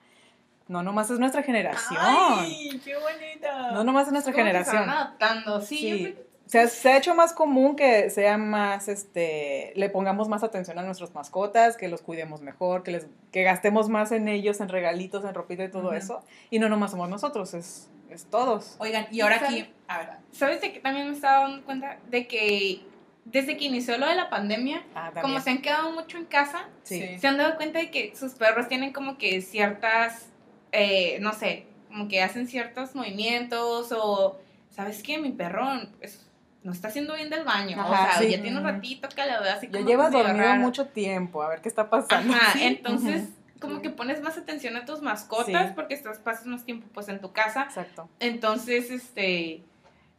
S1: no nomás es nuestra generación,
S2: Ay, qué bonita.
S1: no nomás es nuestra
S3: que se
S1: generación.
S3: van adaptando, sí. yo
S1: Sí. Se ha, se ha hecho más común que sea más, este, le pongamos más atención a nuestras mascotas, que los cuidemos mejor, que les, que gastemos más en ellos, en regalitos, en ropita y todo eso. Y no nomás somos nosotros, es, es todos.
S2: Oigan, y ahora aquí, a ver,
S3: ¿Sabes de que también me estaba dando cuenta? De que desde que inició lo de la pandemia,
S1: Ah,
S3: como se han quedado mucho en casa.
S1: Sí.
S3: se han dado cuenta de que sus perros tienen como que ciertas, eh, no sé, como que hacen ciertos movimientos o, ¿sabes qué? Mi perro es- no está haciendo bien del baño.
S1: Ajá,
S3: o sea,
S1: sí.
S3: ya tiene un ratito que la veo así
S1: Ya
S3: como
S1: llevas
S3: que medio
S1: dormido
S3: raro.
S1: mucho tiempo, a ver qué está pasando.
S3: Ajá,
S1: Sí.
S3: entonces como que pones más atención a tus mascotas
S1: Sí.
S3: porque estás pasas más tiempo pues en tu casa.
S1: Exacto.
S3: Entonces, este,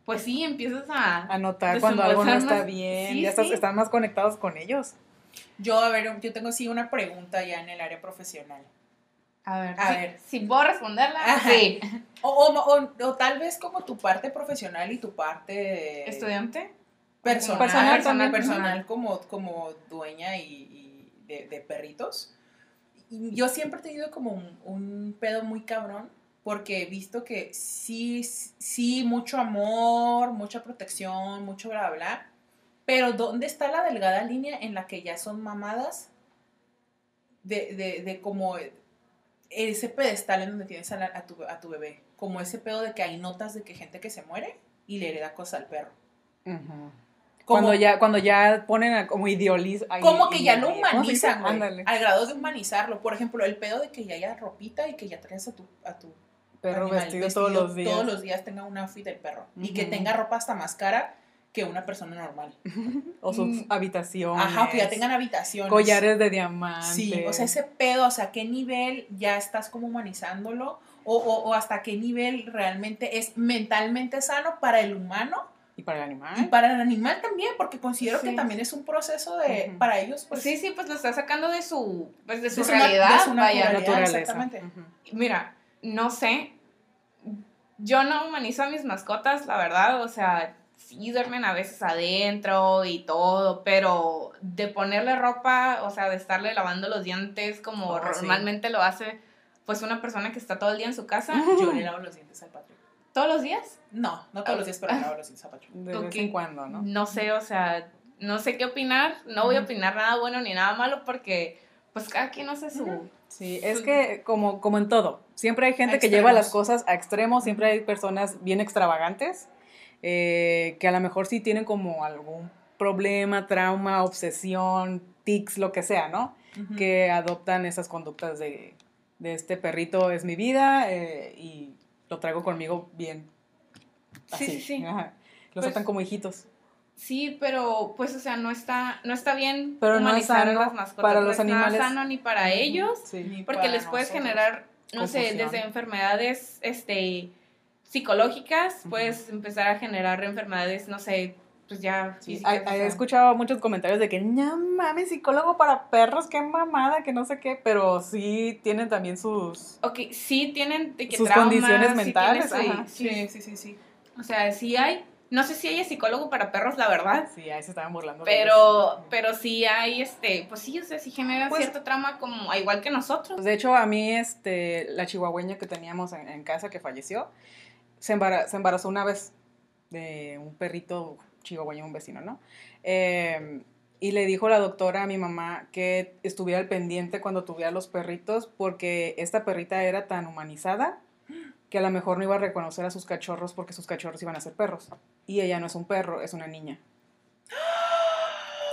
S3: pues sí, empiezas a...
S1: Anotar cuando algo no está
S3: más-
S1: bien,
S3: sí,
S1: ya estás,
S3: sí.
S1: están más conectados con ellos.
S2: yo, a ver, yo tengo sí una pregunta ya en el área profesional.
S3: A ver,
S2: A
S3: sí,
S2: ver.
S3: si puedo responderla,
S2: Ajá.
S3: sí.
S2: O, o- o- o tal vez como tu parte profesional y tu parte
S3: ¿Estudiante?
S2: personal,
S1: Personal
S2: personal, como, como dueña y, y de, de perritos. Y yo siempre he tenido como un, un pedo muy cabrón porque he visto que sí, sí, mucho amor, mucha protección, mucho bla, bla. Pero ¿dónde está la delgada línea en la que ya son mamadas de, de, de como ese pedestal en donde tienes a, la- a tu, a tu bebé? Como ese pedo de que hay notas de que gente que se muere y le hereda cosas al perro. Como-
S1: Cuando ya, cuando ya ponen a- como idealiz ay,
S2: como que ya lo humanizan, güey, al grado de humanizarlo. Por ejemplo, el pedo de que ya haya ropita y que ya traes a tu, a tu
S1: Perro
S2: animal
S1: vestido, todos los días.
S2: Todos los días tenga un outfit del perro. Y que tenga ropa hasta más cara que una persona normal.
S1: O sus
S3: Mm.
S1: habitaciones.
S2: Ajá, que ya tengan habitaciones.
S1: collares de diamantes.
S2: Sí, o sea, ese pedo, o sea, ¿qué nivel ya estás como humanizándolo? O, o, o hasta qué nivel realmente es mentalmente sano para el humano
S1: Y para el
S2: y
S1: animal.
S2: para el animal también, porque considero que también es un proceso de, para ellos, pues,
S3: sí, sí, pues lo está sacando de su, pues de su
S2: de su na-
S3: realidad,
S2: de su
S3: vaya.
S2: naturaleza. exactamente.
S3: Mira, no sé, yo no humanizo a mis mascotas, la verdad, o sea, sí duermen a veces adentro y todo, pero de ponerle ropa, o sea, de estarle lavando los dientes como
S2: Oh, sí.
S3: normalmente lo hace, pues una persona que está todo el día en su casa,
S2: Yo le lavo los dientes al patrón.
S3: todos los días.
S2: No, no todos los días, pero le lavo los dientes al patrón.
S1: De vez
S3: Ok.
S1: en cuando, ¿no?
S3: No sé, o sea, no sé qué opinar, no voy a opinar nada bueno ni nada malo porque pues cada quien hace su...
S1: Sí, es que como, como en todo, siempre hay gente que lleva las cosas a extremos, siempre hay personas bien extravagantes, eh, que a lo mejor sí tienen como algún problema, trauma, obsesión, tics, lo que sea, ¿no? Que adoptan esas conductas de, de este perrito es mi vida eh, y lo traigo conmigo bien.
S3: Sí,
S1: así,
S3: sí, sí.
S1: ajá. Los
S3: Pues-
S1: tratan como hijitos.
S3: Sí, pero pues, o sea, no está, no está bien
S1: Pero no es
S3: humanizar
S1: sano
S3: a las mascotas.
S1: para
S3: no
S1: los
S3: es nada
S1: animales.
S3: sano ni para ellos,
S1: Sí.
S2: Ni
S3: porque
S2: para
S3: les puedes
S2: nosotros.
S3: generar, no sé, desde enfermedades este, psicológicas, puedes empezar a generar enfermedades, no sé, pues ya
S1: Sí,
S3: físicas.
S1: he, escuchado muchos comentarios de que, no mames, psicólogo para perros, qué mamada, que no sé qué, pero sí tienen también sus...
S3: Ok, sí tienen de que
S1: Sus
S3: traumas,
S1: condiciones mentales, ajá.
S3: sí.
S2: Sí, sí, sí, sí.
S3: O sea, sí hay, no sé si hay psicólogo para perros, la verdad,
S1: Sí, ahí se estaban burlando.
S3: pero, pero sí hay, este, pues sí, o sea, sí genera
S1: Pues-
S3: cierto trauma como, igual que nosotros.
S1: De hecho, a mí, este, la chihuahueña que teníamos en, en casa que falleció, se, embara- se embarazó una vez de un perrito chihuahueño, un vecino, ¿no? Eh, y le dijo la doctora a mi mamá que estuviera al pendiente cuando tuviera los perritos, porque esta perrita era tan humanizada que a lo mejor no iba a reconocer a sus cachorros porque sus cachorros iban a ser perros. Y ella no es un perro, es una niña.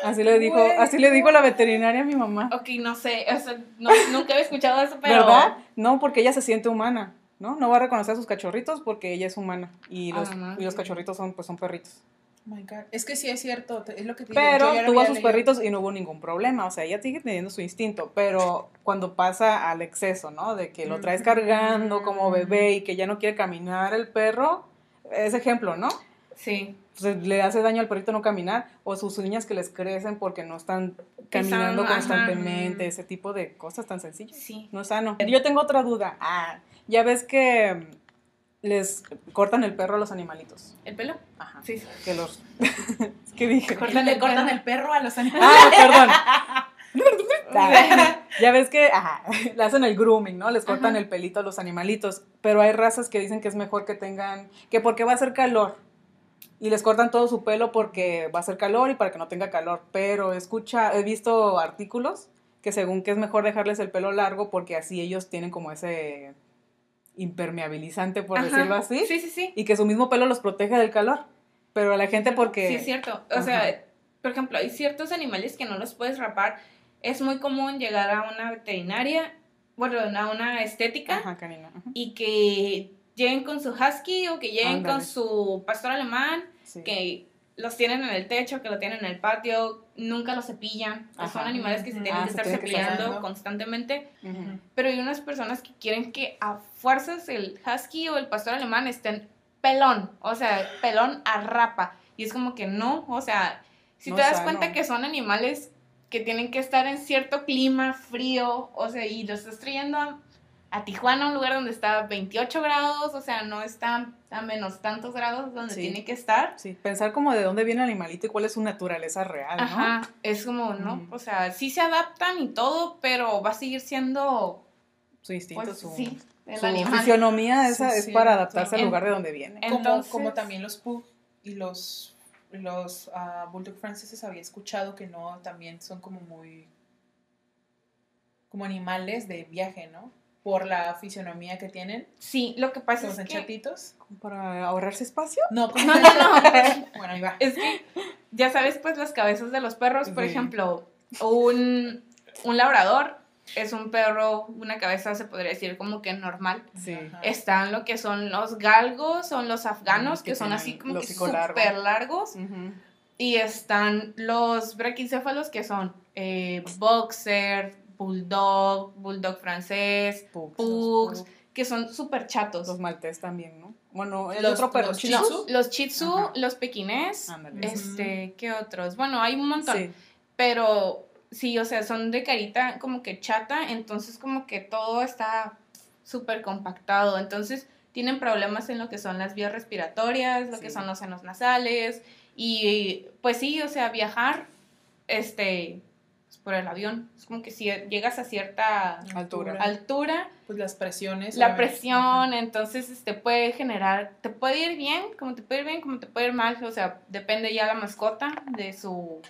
S1: Así le dijo, así le dijo la veterinaria a mi mamá.
S3: Ok, no sé, o sea, no- nunca había escuchado eso, pero...
S1: ¿Verdad? No, porque ella se siente humana. ¿No? No va a reconocer a sus cachorritos porque ella es humana y los,
S3: Ah,
S1: y los cachorritos son, pues, son perritos.
S2: Oh my God. Es que sí es cierto, es lo que te.
S1: Pero tuvo a sus
S2: leído.
S1: perritos y no hubo ningún problema. O sea, ella sigue teniendo su instinto. Pero cuando pasa al exceso, ¿no? De que lo traes cargando como bebé y que ya no quiere caminar el perro, es ejemplo, ¿no?
S3: Sí.
S1: Le hace daño al perrito no caminar o sus uñas que les crecen porque no están caminando constantemente, ese tipo de cosas tan sencillas.
S3: Sí.
S1: No es sano. Yo tengo otra duda. Ah, ya ves que mm, les cortan el perro a los animalitos.
S3: ¿El pelo?
S1: Ajá.
S3: Sí. sí.
S1: Que los... ¿Qué dije?
S2: Y le cortan el perro a los animales.
S1: Ah, perdón. Ah, ya ves que ajá, le hacen el grooming, ¿no? Les cortan
S3: Ajá.
S1: el pelito a los animalitos, pero hay razas que dicen que es mejor que tengan, que porque va a hacer calor. Y les cortan todo su pelo porque va a hacer calor y para que no tenga calor. Pero escucha, he visto artículos que según que es mejor dejarles el pelo largo porque así ellos tienen como ese impermeabilizante, por
S3: Ajá.
S1: decirlo así,
S3: Sí, sí, sí.
S1: y que su mismo pelo los protege del calor. Pero a la gente porque...
S3: Sí, es cierto. O
S1: Ajá.
S3: sea, por ejemplo, hay ciertos animales que no los puedes rapar. Es muy común llegar a una veterinaria, bueno, a una estética,
S1: ajá.
S3: y que lleguen con su husky o que lleguen con su pastor alemán,
S1: Sí.
S3: que los tienen en el techo, que lo tienen en el patio, nunca los cepillan. Son animales que se tienen
S1: Ah,
S3: que
S1: se
S3: estar
S1: tienen que estar
S3: cepillando constantemente. Pero hay unas personas que quieren que a fuerzas el husky o el pastor alemán estén pelón, o sea, pelón a rapa. Y es como que no, o sea, si
S1: No
S3: te das
S1: sano.
S3: cuenta que son animales que tienen que estar en cierto clima frío, o sea, y los estás trayendo a, a Tijuana, un lugar donde está 28 grados, o sea, no está a menos tantos grados donde
S1: Sí.
S3: tiene que estar.
S1: Sí, pensar como de dónde viene el animalito y cuál es su naturaleza real, ¿no?
S3: Ajá, es como, ¿no? O sea, sí se adaptan y todo, pero va a seguir siendo,
S1: Su instinto,
S3: pues,
S1: su,
S3: sí, el
S1: su
S3: animal.
S1: fisionomía esa
S2: Sí,
S1: es
S2: sí,
S1: para adaptarse al
S3: en-
S1: lugar de donde viene.
S2: como,
S3: Entonces-
S2: como también los pug y los los ah, bulldog franceses había escuchado que no también son como muy como animales de viaje no por la fisionomía que tienen
S3: Sí, lo que pasa es que,
S2: chatitos
S1: Para ahorrarse espacio.
S2: no como
S3: No, no,
S2: bueno ahí va
S3: es que ya sabes, pues las cabezas de los perros, por
S1: Sí.
S3: ejemplo, un, un labrador es un perro, una cabeza se podría decir como que normal.
S1: Sí.
S2: Ajá.
S3: Están lo que son los galgos, son los afganos,
S1: Mm,
S3: que,
S1: que
S3: son así como que súper largos.
S1: Ujú.
S3: Y están los braquicéfalos, que son eh, boxer, bulldog, bulldog francés,
S1: Pugs.
S3: pugs, que son súper chatos.
S1: Los maltés también, ¿no? Bueno, el
S2: Los-
S1: otro perro,
S2: los
S3: No,
S1: Tzu.
S3: los
S1: Ajá.
S3: los pequinés,
S1: Ándale.
S3: este, ¿qué otros? Bueno, hay un montón,
S1: Sí.
S3: pero sí, o sea, son de carita como que chata, entonces como que todo está súper compactado, entonces tienen problemas en lo que son las vías respiratorias, lo que son los senos nasales, y pues sí, o sea, viajar, este, por el avión, es como que si llegas a cierta
S1: Altura.
S3: altura,
S2: pues las presiones
S3: la presión, entonces este puede generar, te puede ir bien, como te puede ir bien, como te puede ir mal, o sea, depende ya la mascota de su,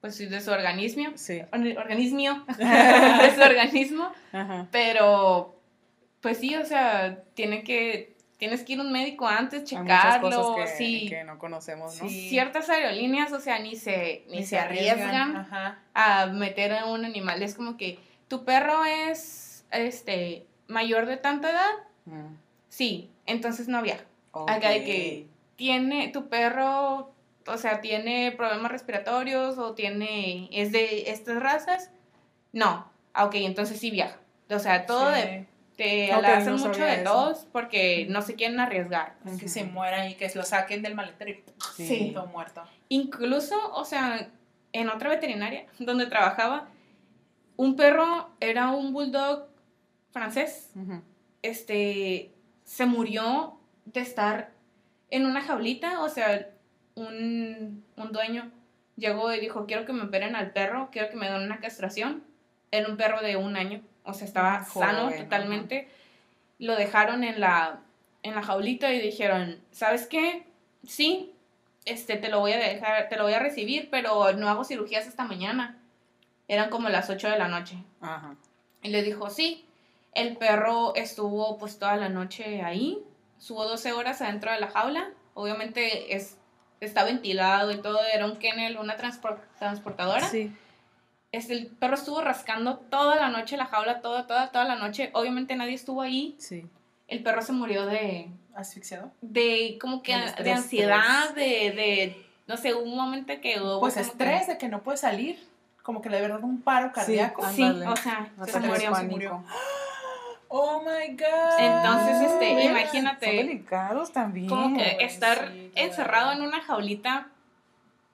S3: pues de su organismo,
S1: Sí.
S3: or- organismo, de su organismo,
S1: Ajá.
S3: pero pues sí, o sea, tiene que, tienes que ir a un médico antes, checarlo,
S1: que,
S3: sí.
S1: que no conocemos, ¿no?
S2: Sí.
S3: Ciertas aerolíneas, o sea, ni se, ni, se arriesgan a meter a un animal. Es como que tu perro es este mayor de tanta edad,
S1: Mm.
S3: sí, entonces no viaja.
S1: Ok.
S3: Acá de que tiene tu perro, o sea, tiene problemas respiratorios o tiene es de estas razas, no. Ah, ok, entonces sí viaja. O sea, todo
S2: Sí.
S3: de, te
S1: Ok,
S3: la hacen
S1: no
S3: mucho de
S1: eso.
S3: todos porque no se quieren arriesgar.
S2: que se mueran y que lo saquen del maletero y
S3: Sí.
S2: todo muerto
S3: Incluso, o sea, en otra veterinaria donde trabajaba, un perro era un bulldog francés. Este se murió de estar en una jaulita, o sea, un, un dueño llegó y dijo, quiero que me operen al perro, quiero que me den una castración. Era un perro de un año, o sea, estaba sano totalmente. Lo dejaron en la, en la jaulita y dijeron, ¿sabes qué? Sí, este, te lo voy a dejar, te lo voy a recibir, pero no hago cirugías hasta mañana. Eran como las 8 de la noche.
S1: Ajá.
S3: Y le dijo, sí. El perro estuvo pues toda la noche ahí. Estuvo 12 horas adentro de la jaula. Obviamente es, está ventilado y todo. Era un kennel, una transpor- transportadora.
S1: Sí.
S3: Este, el perro estuvo rascando toda la noche la jaula, toda, toda, toda la noche. Obviamente nadie estuvo ahí.
S1: Sí.
S3: el perro se murió de,
S2: ¿Asfixiado?
S3: de como que
S1: De estrés,
S3: ansiedad, de, de, no sé, hubo un momento que hubo
S2: Pues estrés
S3: que-
S2: de que no puede salir. Como que de verdad un paro cardíaco.
S1: Sí.
S3: Sí, o sea, se murió.
S2: se
S1: pánico.
S2: Oh my god.
S3: Entonces, este,
S2: ¿Ves?
S1: Son
S3: imagínate
S1: delicados también.
S3: como que estar
S2: sí,
S3: encerrado en una jaulita,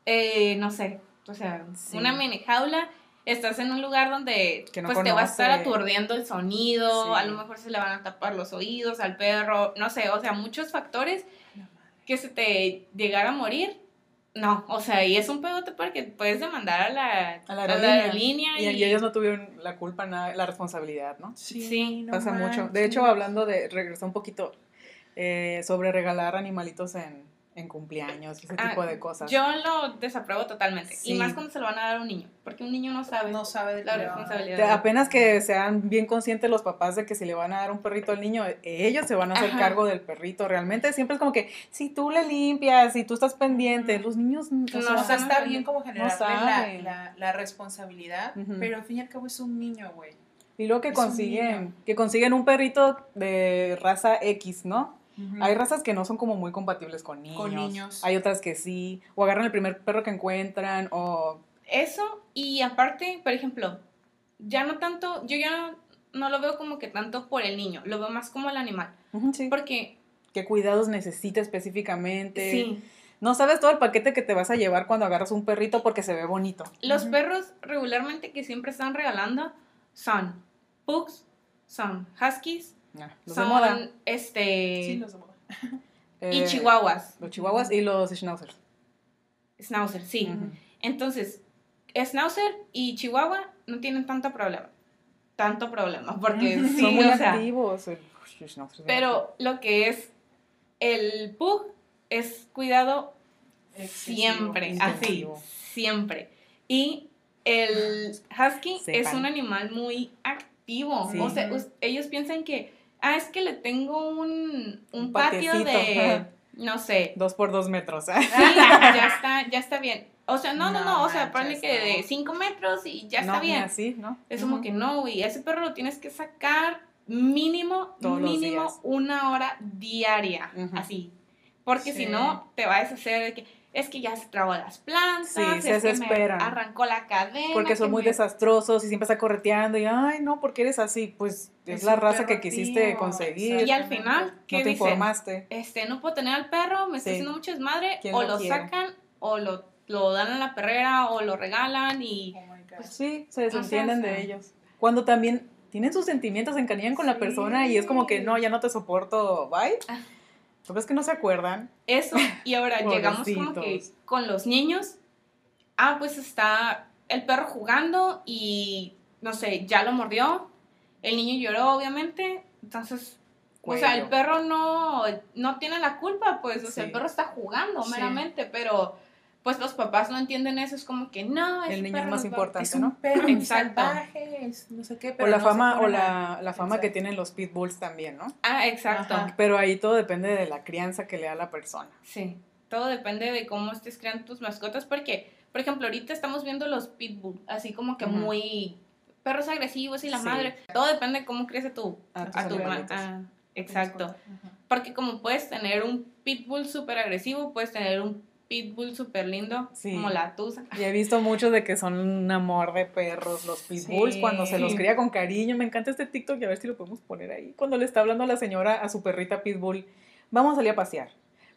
S3: eh, no sé, o sea,
S1: Sí.
S3: una mini jaula, estás en un lugar donde
S1: Que no
S3: pues te va a estar aturdiendo el sonido,
S1: Sí.
S3: a lo mejor se le van a tapar los oídos al perro, no sé, o sea, muchos factores que se te llegara a morir. No, o sea, y es un pedote porque puedes demandar a la,
S1: A la
S3: a la
S1: aerolínea. Y,
S3: y,
S1: y ellos no tuvieron la culpa, nada, la responsabilidad, ¿no?
S3: Sí,
S2: no
S1: Pasa mucho. De hecho, hablando de, regresó un poquito eh, sobre regalar animalitos en, en cumpleaños, ese
S3: Ah,
S1: tipo de cosas.
S3: yo lo desapruebo totalmente.
S1: Sí.
S3: Y más cuando se lo van a dar a un niño, porque un niño no sabe
S2: No sabe de
S3: la responsabilidad.
S1: De- apenas que sean bien conscientes los papás de que si le van a dar un perrito al niño, ellos se van a hacer
S3: Ajá.
S1: cargo del perrito. Realmente siempre es como que si tú le limpias, si tú estás pendiente, los niños no,
S3: No,
S2: O sea,
S3: saben.
S2: está bien como generarle la,
S1: saben.
S2: la, la responsabilidad, pero al fin y al cabo es un niño, güey.
S1: Y luego que
S2: Es
S1: consiguen, que consiguen un perrito de raza X, ¿no? Hay razas que no son como muy compatibles con niños.
S2: Con niños.
S1: Hay otras que sí. O agarran el primer perro que encuentran. O.
S3: Eso, y aparte, por ejemplo, ya no tanto, yo ya no, no lo veo como que tanto por el niño, lo veo más como el animal.
S1: Sí.
S3: Porque,
S1: ¿Qué cuidados necesita específicamente?
S3: sí,
S1: No sabes todo el paquete que te vas a llevar cuando agarras un perrito porque se ve bonito.
S3: los perros regularmente que siempre están regalando son pugs, son huskies,
S1: Los de
S3: son
S1: moda.
S3: este
S2: Sí, los de moda.
S3: y
S1: Eh,
S3: chihuahuas,
S1: Los chihuahuas y los schnauzers.
S3: schnauzer, sí. Entonces, schnauzer y chihuahua no tienen tanto problema. Tanto problema, porque sí,
S1: Son muy
S3: o sea,
S1: activos. bien
S3: Pero lo que es el pug es cuidado
S2: Excesivo.
S3: siempre, así, siempre. Y el husky es un animal muy activo.
S1: Sí.
S3: O sea, ellos piensan que, ah, es que le tengo un, un
S1: Un
S3: patio de, no sé,
S1: Dos por dos metros. ¿eh?
S3: sí, ya está, ya está bien. O sea, no, no, no,
S2: No
S3: o sea, ponle que de. 5 metros y ya está
S1: no,
S3: bien.
S1: así, ¿no?
S3: Es como que no, güey, ese perro lo tienes que sacar mínimo,
S1: Todos
S3: mínimo una hora diaria, así. Porque
S2: Sí.
S3: si no, te va a deshacer de que es que ya se trabó las plantas,
S1: Sí, se
S3: es que me
S1: desesperan.
S3: arrancó la cadena.
S1: Porque son muy
S3: me-
S1: desastrosos y siempre está correteando y, ay, no, porque eres así? Pues es,
S2: Es
S1: la raza que quisiste
S2: tío,
S1: conseguir.
S3: Y al final, ¿qué
S1: no te
S3: dicen?
S1: informaste.
S3: Este, no puedo tener al perro, me está
S1: Sí.
S3: haciendo mucho desmadre,
S1: ¿Quién
S3: o
S1: lo
S3: sacan, o lo, lo dan a la perrera, o lo regalan y...
S2: Oh my God.
S1: Pues sí, se desentienden
S3: o sea.
S1: de ellos. Cuando también tienen sus sentimientos, se encariñan con la persona y es como que no, ya no te soporto, bye. ¿Tú ves que no se acuerdan?
S3: Eso, y ahora llegamos como que con los niños. Ah, pues está el perro jugando y no sé, ya lo mordió. El niño lloró, obviamente. Entonces, o sea, el perro no, no tiene la culpa, pues, o sea,
S1: Sí.
S3: el perro está jugando
S2: Sí.
S3: meramente, pero pues los papás no entienden eso, es como que no, ese
S1: El niño es más importante,
S2: Es un
S1: ¿no?
S2: perro
S3: Exacto.
S2: salvaje, es no sé qué, pero
S1: o la
S2: no
S1: fama, o la, la fama que tienen los pitbulls también, ¿no?
S3: Ah, exacto.
S2: Ajá.
S1: Pero ahí todo depende de la crianza que le da la persona.
S3: Sí, todo depende de cómo estés creando tus mascotas, porque, por ejemplo, ahorita estamos viendo los pitbull, así como que muy perros agresivos y la
S1: Sí.
S3: madre. Todo depende de cómo crece tu,
S1: A
S3: tu ah, exacto. Porque como puedes tener un pitbull súper agresivo, puedes tener un pitbull súper lindo,
S1: Sí.
S3: como la tusa.
S1: Y he visto muchos de que son un amor de perros, los pitbulls,
S2: Sí.
S1: cuando se los cría con cariño. Me encanta este TikTok y a ver si lo podemos poner ahí. Cuando le está hablando a la señora, a su perrita pitbull, vamos a salir a pasear.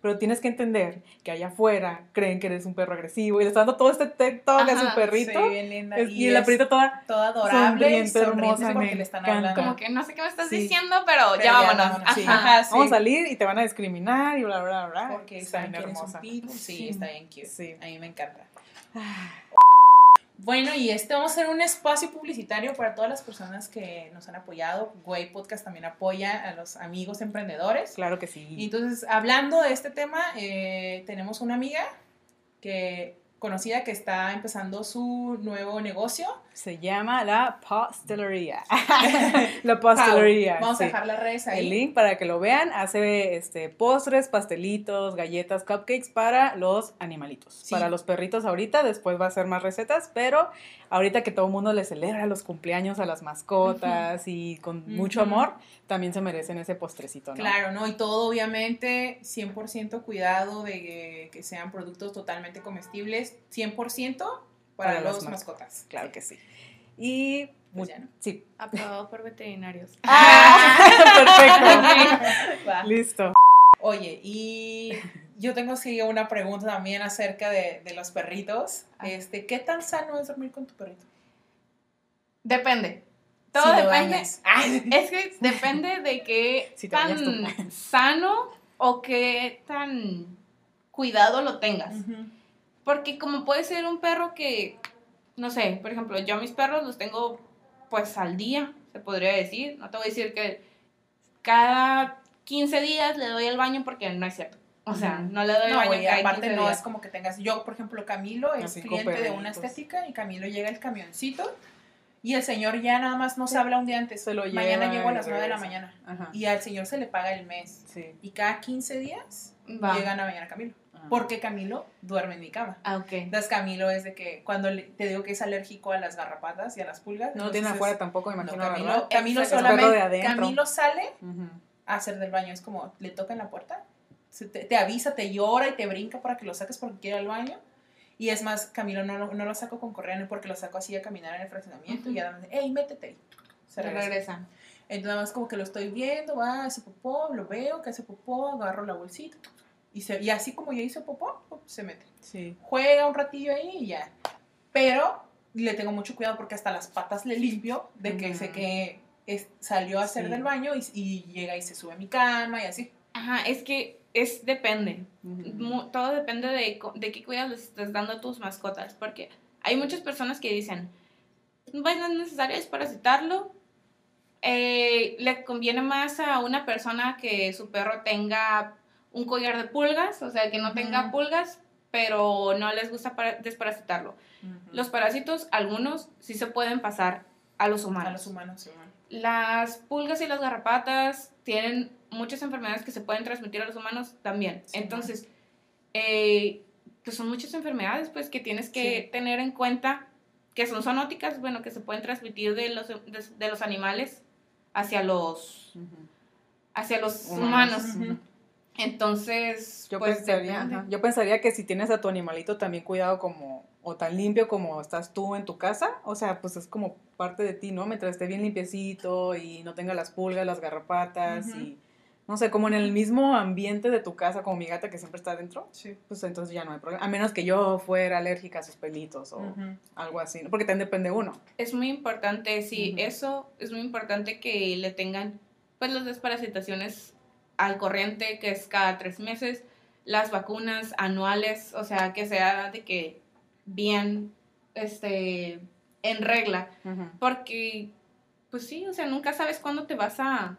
S1: Pero tienes que entender que allá afuera creen que eres un perro agresivo y le está dando todo este TikTok a su perrito.
S2: Sí, bien linda.
S1: Es- y, la perrita toda,
S2: toda adorable,
S1: sonriente, hermosa,
S2: porque le están hablando.
S3: Como que no sé qué me estás
S1: Sí.
S3: diciendo, pero,
S2: Pero
S3: ya
S2: ya
S3: vámonos. Ajá.
S2: Ajá, sí.
S1: vamos a salir y te van a discriminar y bla, bla, bla.
S2: Porque
S1: está bien hermosa.
S2: Sí,
S3: Sí.
S2: está bien cute.
S1: Sí.
S2: A mí me encanta. Bueno, y este vamos a hacer un espacio publicitario para todas las personas que nos han apoyado. Güey Podcast también apoya a los amigos emprendedores.
S1: Claro que sí.
S2: Y entonces, hablando de este tema, eh, tenemos una amiga que conocida que está empezando su nuevo negocio.
S1: Se llama la pastelería. la pastelería.
S2: Vamos
S1: sí.
S2: a dejar las redes ahí.
S1: El link para que lo vean. Hace este, postres, pastelitos, galletas, cupcakes para los animalitos.
S2: Sí.
S1: Para los perritos ahorita, después va a hacer más recetas, pero ahorita que todo el mundo le celebra los cumpleaños a las mascotas y con mucho
S2: Ujú.
S1: amor, también se merecen ese postrecito, ¿no?
S2: Claro, ¿no? Y todo obviamente 100% cuidado de que sean productos totalmente comestibles, 100% para, los
S1: mas-
S2: mascotas.
S1: Claro que sí. Y...
S2: Pues ya, ¿no?
S1: Sí.
S3: Aprobado por veterinarios.
S1: Perfecto.
S2: Va.
S1: Listo.
S2: Oye, y yo tengo sí una pregunta también acerca de, de los perritos.
S3: Ah.
S2: Este, ¿Qué tan sano es dormir con tu perrito?
S3: Depende. Todo
S2: Si
S3: depende. Es que depende de qué
S1: Si
S3: tan sano o qué tan cuidado lo tengas.
S2: Ujú.
S3: Porque como puede ser un perro que, no sé, por ejemplo, yo a mis perros los tengo pues al día, se podría decir. No te voy a decir que cada 15 días le doy el baño porque no es cierto. O sea, no le doy el
S2: No,
S3: baño
S2: güey,
S3: cada
S2: aparte
S3: 15
S2: no
S3: días.
S2: es como que tengas. Yo, por ejemplo, Camilo es
S1: Así
S2: cliente de una estética y Camilo llega el camioncito y el señor ya nada más nos habla un día antes.
S1: Se lo
S2: Mañana llego a las 9 de la mañana.
S1: Ajá.
S2: Y al señor se le paga el mes.
S1: Sí.
S2: Y cada 15 días
S3: Va.
S2: llegan a bañar a Camilo.
S1: Ajá.
S2: Porque Camilo duerme en mi cama.
S3: Ah, ok.
S2: Entonces Camilo es de que cuando le- te digo que es alérgico a las garrapatas y a las pulgas.
S1: No lo tiene afuera tampoco, me
S2: no,
S1: imagino,
S2: Camilo,
S1: ¿verdad?
S2: Camilo
S1: perro
S2: solamente. Camilo sale a hacer del baño. Es como, le toca en la puerta, se te, te avisa, te llora y te brinca para que lo saques porque quiere ir al baño. Y es más, Camilo no, lo- no lo saco con correa, no porque lo saco así a caminar en el fraccionamiento y ya nada más, hey, métete Se regresa.
S3: regresa.
S2: Entonces nada más como que lo estoy viendo, va, hace popó, lo veo que hace popó, agarro la bolsita y, se, y así como ya hizo popó, pop, se mete.
S1: Sí.
S2: Juega un ratillo ahí y ya. Pero le tengo mucho cuidado porque hasta las patas le limpio de que sé que es- salió a hacer
S1: Sí.
S2: del baño y, y llega y se sube a mi cama y así.
S3: Ajá, es que es depende. Todo depende de, de qué cuidados les estás dando a tus mascotas. Porque hay muchas personas que dicen, pues no es necesario desparasitarlo. Eh, le conviene más a una persona que su perro tenga un collar de pulgas, o sea, que no tenga pulgas, pero no les gusta para- desparasitarlo. Los parásitos, algunos sí se pueden pasar a los humanos.
S2: a los humanos, sí, bueno.
S3: Las pulgas y las garrapatas tienen muchas enfermedades que se pueden transmitir a los humanos también.
S2: Sí.
S3: Entonces, eh, pues son muchas enfermedades pues que tienes que
S2: Sí.
S3: tener en cuenta que son zoonóticas, bueno, que se pueden transmitir de los, de, de los animales hacia los, hacia los
S1: Humanos.
S3: humanos. Entonces,
S1: Yo
S3: pues
S1: pensaría,
S3: depende.
S1: ajá, yo pensaría que si tienes a tu animalito también cuidado como, o tan limpio como estás tú en tu casa, o sea, pues es como parte de ti, ¿no? Mientras esté bien limpiecito y no tenga las pulgas, las garrapatas y, no sé, como en el mismo ambiente de tu casa, como mi gata que siempre está adentro,
S2: Sí.
S1: pues entonces ya no hay problema. A menos que yo fuera alérgica a sus pelitos o algo así, ¿no? Porque también depende uno.
S3: Es muy importante, sí, eso es muy importante que le tengan pues las desparasitaciones al corriente, que es cada tres meses, las vacunas anuales, o sea, que sea de que bien, este, en regla, porque, pues sí, o sea, nunca sabes cuándo te vas a,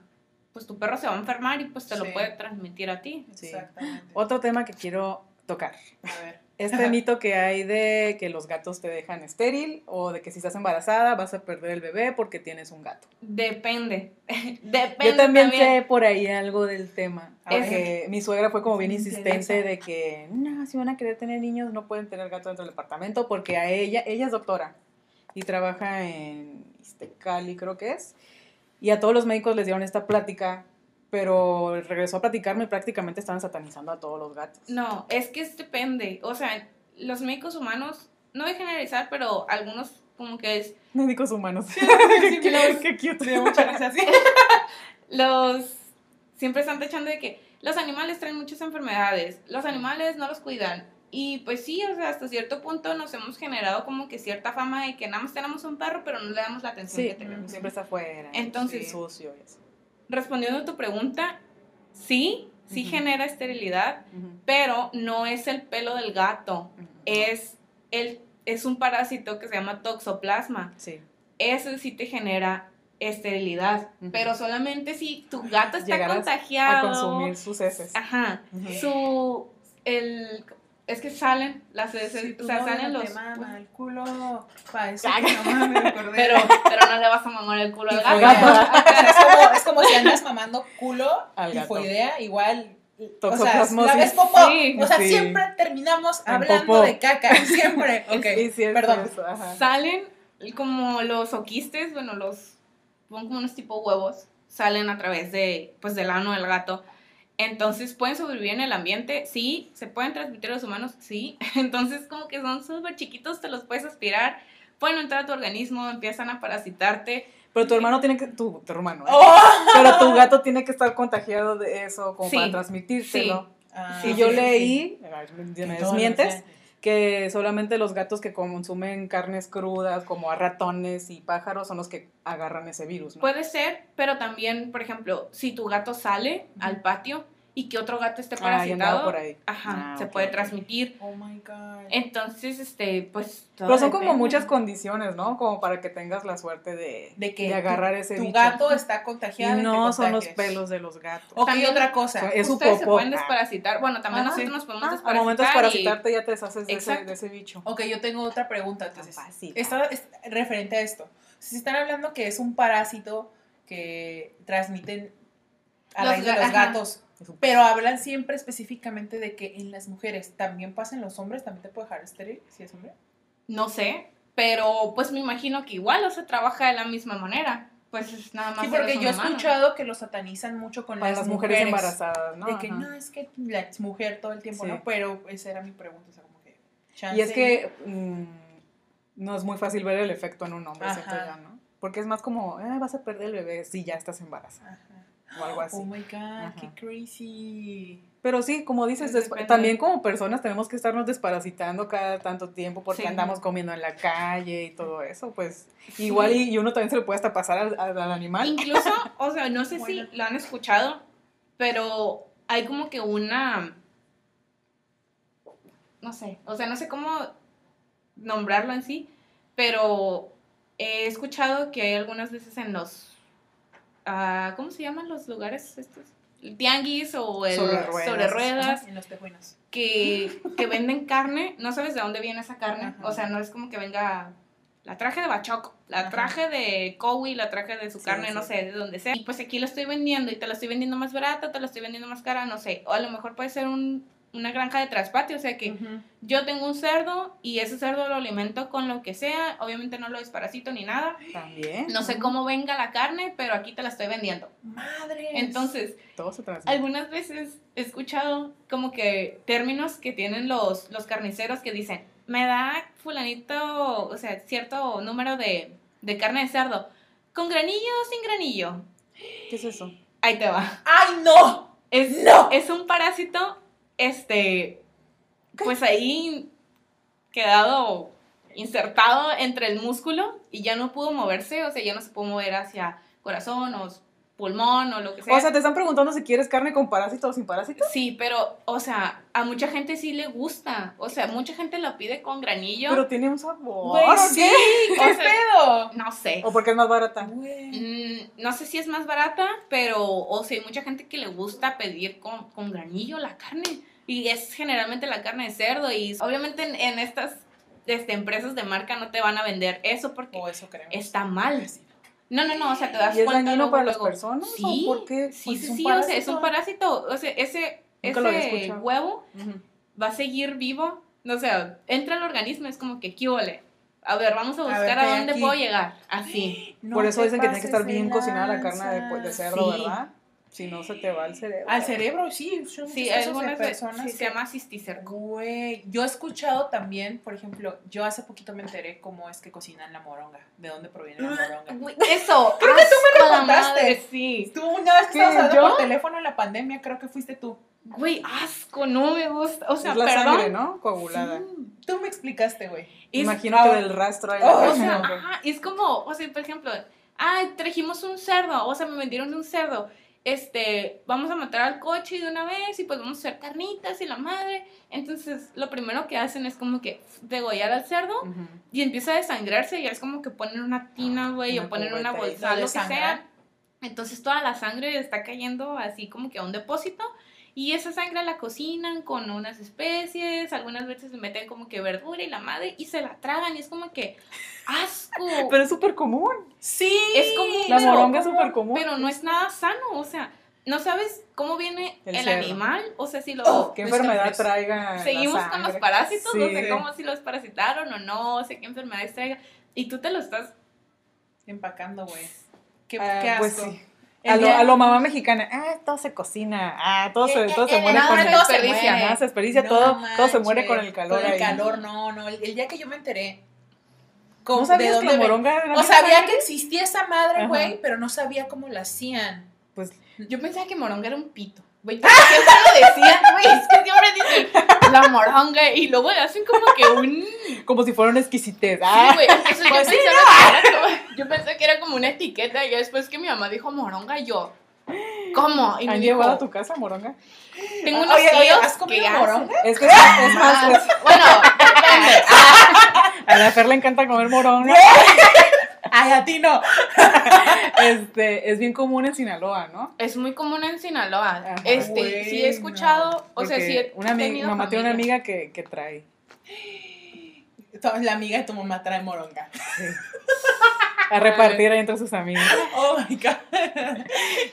S3: pues tu perro se va a enfermar y pues te
S2: Sí.
S3: lo puede transmitir a ti.
S1: Sí.
S2: Exactamente.
S1: Otro tema que quiero tocar.
S2: A ver.
S1: Este mito que hay de que los gatos te dejan estéril o de que si estás embarazada vas a perder el bebé porque tienes un gato.
S3: Depende, depende
S1: Yo también,
S3: también.
S1: sé por ahí algo del tema.
S2: A ver.
S1: Porque mi suegra fue como bien insistente de que no, si van a querer tener niños no pueden tener gato dentro del departamento porque a ella, ella es doctora y trabaja en Cali creo que es. Y a todos los médicos les dieron esta plática, pero regresó a platicarme y prácticamente estaban satanizando a todos los gatos.
S3: No, es que es depende. O sea, los médicos humanos, no voy a generalizar, pero algunos como que es,
S1: Médicos humanos.
S2: sí,
S1: qué,
S2: los-
S1: qué cute.
S2: Muchas
S3: los, siempre están tachando de que los animales traen muchas enfermedades, los animales no los cuidan. Y pues sí, o sea, hasta cierto punto nos hemos generado como que cierta fama de que nada más tenemos un perro, pero no le damos la atención
S1: Sí,
S3: que tenemos.
S1: siempre está afuera.
S3: Entonces-
S1: sí, sucio eso.
S3: Respondiendo a tu pregunta, sí, sí genera esterilidad, pero no es el pelo del gato, es, el, es un parásito que se llama toxoplasma.
S1: Sí.
S3: Ese sí te genera esterilidad, pero solamente si tu gato está
S1: Llegarás
S3: contagiado.
S1: A consumir sus heces.
S3: Ajá. Su el, Es que salen, las heces, o sea, salen
S2: no
S3: los...
S2: te mama el culo, pa' eso que no mames, me acordé.
S3: Pero, pero no le vas a mamar el culo al gato.
S1: gato.
S2: es, como, es como si andas mamando culo
S1: Al gato.
S2: tifoidea, igual. O sea, la vez popó.
S3: Sí,
S2: o sea,
S1: sí.
S2: siempre terminamos
S1: En
S2: hablando
S1: popó.
S2: de caca. Siempre. Ok,
S1: Sí,
S2: perdón.
S1: eso.
S3: Salen como los oquistes, bueno, los... Son como unos tipo huevos. Salen a través de, pues, del ano del gato. Entonces, ¿pueden sobrevivir en el ambiente? Sí. ¿Se pueden transmitir a los humanos? Sí. Entonces, como que son súper chiquitos, te los puedes aspirar. Pueden entrar a tu organismo, empiezan a parasitarte.
S1: Pero tu hermano tiene que. Tu, tu hermano. ¿eh?
S2: Oh.
S1: Pero tu gato tiene que estar contagiado de eso como
S3: Sí.
S1: para transmitírselo.
S2: Ah,
S1: Y
S3: Sí,
S1: yo
S3: sí, sí,
S1: leí, desmientes, que solamente los gatos que consumen carnes crudas, como a ratones y pájaros, son los que agarran ese virus, ¿no?
S3: Puede ser, pero también, por ejemplo, si tu gato sale al patio y que otro gato esté
S1: Ah,
S3: parasitado,
S1: por ahí.
S3: ajá,
S1: Ah,
S3: se puede transmitir.
S2: Oh my god.
S3: Entonces, este, pues. todo
S1: Pero son como muchas condiciones, ¿no? Como para que tengas la suerte de,
S2: de que
S1: de agarrar ese
S2: tu
S1: bicho.
S2: gato está contagiado. y te
S1: no son los pelos de los gatos.
S2: Ok,
S3: También-
S2: otra cosa.
S1: Es su
S3: Ustedes se pueden desparasitar. Bueno, también
S1: Ah,
S3: nosotros
S1: sí.
S3: nos podemos
S1: Ah,
S3: desparasitar.
S1: al momento de
S3: y-
S1: parasitarte ya te deshaces de ese, de ese bicho.
S2: Ok, yo tengo otra pregunta. Entonces. Esta es referente a esto. Si están hablando que es un parásito que transmiten a
S3: Los
S2: raíz de
S3: ga-
S2: los
S3: ajá.
S2: gatos, pero hablan siempre específicamente de que en las mujeres también pasa en los hombres, también te puede dejar estéril si es hombre.
S3: No sé, pero pues me imagino que igual, o se trabaja de la misma manera. Pues es nada más.
S2: Sí, porque yo he escuchado que lo satanizan mucho con
S1: Para
S2: las,
S1: las mujeres, embarazadas, ¿no?
S2: De que
S1: Ajá.
S2: no, es que la mujer todo el tiempo,
S1: Sí.
S2: ¿no? Pero esa era mi pregunta, o sea, como que...
S1: Y es
S2: chance-
S1: que mm, no es muy fácil ver el efecto en un hombre, siento yo, ¿no? Porque es más como, eh, vas a perder el bebé si ya estás embarazada
S2: Ajá.
S1: O algo así.
S2: Oh my god,
S1: Ajá.
S2: qué crazy.
S1: Pero sí, como dices, también como personas tenemos que estarnos desparasitando cada tanto tiempo porque
S3: Sí.
S1: andamos comiendo en la calle y todo eso, pues igual y, y uno también se le puede hasta pasar al, al- al animal.
S3: Incluso, o sea, no sé
S2: Bueno.
S3: si lo han escuchado, pero hay como que una. No sé, o sea, no sé cómo nombrarlo en sí, pero he escuchado que hay algunas veces en los. ¿Cómo se llaman los lugares estos? El tianguis o el
S1: Sobre ruedas.
S3: sobre ruedas,
S2: Ajá, En los tejuinos.
S3: que, que venden carne, no sabes de dónde viene esa carne,
S2: Ajá.
S3: o sea, no es como que venga la traje de bachoco, la
S2: Ajá.
S3: traje de Cowie, la traje de su
S1: Sí,
S3: carne,
S1: sí.
S3: no sé, de donde sea. Y pues aquí la estoy vendiendo y te la estoy vendiendo más barata, te la estoy vendiendo más cara, no sé. O a lo mejor puede ser un, una granja de traspatio, o sea que yo tengo un cerdo y ese cerdo lo alimento con lo que sea, obviamente no lo desparasito ni nada.
S1: También.
S3: No sé cómo venga la carne, pero aquí te la estoy vendiendo.
S2: Madre.
S3: Entonces,
S1: Todo se transmite.
S3: algunas veces he escuchado como que términos que tienen los, los carniceros que dicen, me da fulanito, o sea, cierto número de, de carne de cerdo, con granillo o sin granillo.
S1: ¿Qué es eso?
S3: Ahí te va.
S2: ¡Ay, no!
S3: Es,
S2: ¡No!
S3: es un parásito, este, pues ahí quedado insertado entre el músculo y ya no pudo moverse, o sea, ya no se pudo mover hacia corazón o pulmón o lo que sea.
S1: O sea, te están preguntando si quieres carne con parásito o sin parásito.
S3: Sí, pero, o sea, a mucha gente sí le gusta. O sea, mucha gente lo pide con granillo.
S1: Pero tiene un sabor. ¿o
S2: sí,
S1: qué?
S2: ¿qué
S3: O sea,
S2: pedo?
S3: No sé.
S1: O porque es más barata.
S3: Mm, no sé si es más barata, pero, o sea, hay mucha gente que le gusta pedir con, con granillo la carne. Y es generalmente la carne de cerdo. Y obviamente en, en estas este, empresas de marca no te van a vender eso porque
S2: O eso
S3: está mal. No, no, no, o sea, te das
S1: ¿Y es
S3: cuenta
S1: dañino
S3: luego,
S1: para las
S3: luego.
S1: personas?
S3: Sí,
S1: ¿O por qué?
S3: sí,
S2: Pues
S3: sí,
S2: es
S3: sí, o sea, es un
S2: parásito.
S3: O sea, ese, ese huevo
S1: Ujú.
S3: va a seguir vivo. O sea, entra al organismo, es como que, ¿qué huele? A ver, vamos a
S2: A
S3: buscar
S2: ver,
S3: a,
S2: ¿qué hay
S3: dónde
S2: aquí?
S3: puedo llegar. Así.
S2: No
S1: Por eso dicen que tiene que estar bien cocinada la carne de, de cerdo,
S3: Sí.
S1: ¿verdad? Si no, se te va al cerebro.
S2: Al cerebro, sí.
S3: Sí, algunas
S2: personas
S3: sí,
S2: que-
S3: se llama cisticerco.
S2: Güey, yo he escuchado también, por ejemplo, yo hace poquito me enteré cómo es que cocinan la moronga, de dónde proviene la moronga.
S3: Güey, Eso.
S2: Creo que tú me lo contaste.
S3: Sí.
S2: Tú una vez que
S1: ¿Qué,
S2: estabas hablando por teléfono en la pandemia, creo que fuiste tú.
S3: Güey, asco, no me gusta. O sea,
S1: es la
S3: perdón.
S1: sangre, ¿no? Coagulada.
S3: Sí.
S2: Tú me explicaste, güey. Ah,
S1: que del rastro ahí.
S2: oh,
S3: O sea, ajá, es como, o sea, por ejemplo, ay, trajimos un cerdo, o sea, me vendieron un cerdo. Este, vamos a matar al coche de una vez y pues vamos a hacer carnitas y la madre. Entonces, lo primero que hacen es como que degollar al cerdo y empieza a desangrarse y es como que ponen una tina, güey,
S1: Una
S3: o ponen una bolsa,
S2: lo
S3: que sea. Entonces, toda la sangre está cayendo así como que a un depósito Y esa sangre la cocinan con unas especies, algunas veces le meten como que verdura y la madre y se la tragan y es como que asco.
S1: Pero es súper común.
S2: Sí.
S3: es como
S1: La
S3: pero-
S1: moronga es súper común.
S3: Pero no es nada sano, o sea, no sabes cómo viene
S1: El
S3: el, animal, o sea, si lo
S2: Oh,
S1: ¿Qué enfermedad traiga? la
S3: seguimos con los parásitos, no sé
S1: Sí.
S3: cómo si los parasitaron o no, o sé qué enfermedades traiga y tú te lo estás
S2: Empacando, güey. Qué,
S1: Ah,
S2: qué asco.
S1: pues sí. A lo, a lo mamá mexicana, ah, todo se cocina, ah, todo se,
S2: Eh,
S1: todo
S2: eh,
S1: se
S2: eh,
S1: muere con el
S2: todo
S3: desperdicia,
S1: se desperdicia,
S2: No
S1: todo, todo se muere con el calor
S2: Con el
S1: ahí.
S2: calor, no, no. El, el día que yo me enteré.
S1: ¿No
S2: ¿cómo-
S1: sabías que la
S2: ven-
S1: moronga era
S2: O sabía que existía esa madre, güey, pero no sabía cómo la hacían.
S1: Pues,
S3: Yo pensaba que moronga era un pito. Güey, porque siempre lo decían, güey, es que siempre dicen la moronga y luego le hacen como que un... Sí,
S1: como si fuera una exquisitez. Ah,
S3: güey, yo,
S2: Pues sí,
S3: pensaba que era como, yo pensé que era como una etiqueta y ya después que mi mamá dijo moronga, yo, ¿cómo? Y me
S1: ¿Han
S3: dijo,
S1: llevado a tu casa moronga?
S3: tengo unos
S2: Oye, oye,
S3: tíos
S2: ¿has comido
S3: que hacen-
S2: moronga?
S1: Es que es, es más, es-
S3: Bueno, depende.
S1: a la Fer le encanta comer moronga.
S2: Ay, a ti no.
S1: Este, es bien común en Sinaloa, ¿no?
S3: Es muy común en Sinaloa.
S1: Ajá.
S3: este, sí he
S2: Bueno.
S3: escuchado, o sea, sí he
S1: una ami-
S3: tenido
S1: mamá tiene una amiga que, que trae.
S2: La amiga de tu mamá trae moronga.
S1: A repartir ahí entre sus amigos.
S2: Oh my god.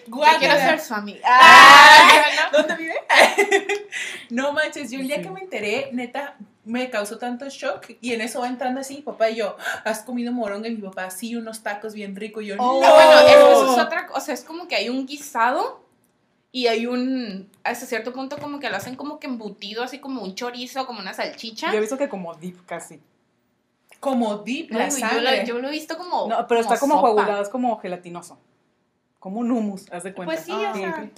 S2: Guácala.
S3: quiero ser su amiga.
S2: Ah, ¿Dónde vive? no manches, yo el día
S1: Sí.
S2: que me enteré, neta, me causó tanto shock. Y en eso va entrando así, papá y yo, ¿has comido moronga? Y mi papá, sí, unos tacos bien ricos. Y yo,
S1: Oh.
S3: No,
S2: no.
S3: bueno, eso, eso es otra cosa. Es como que hay un guisado y hay un. Hasta cierto punto, como que lo hacen como que embutido, así como un chorizo, como una salchicha.
S1: Yo he visto que como dip casi.
S2: Como deep la
S3: güey, yo,
S2: sangre.
S3: lo, yo lo he visto como.
S1: No, pero está como
S3: sopa.
S1: coagulado, es como gelatinoso. Como un hummus, haz de cuenta.
S3: Pues sí, o
S1: Ah,
S3: sea.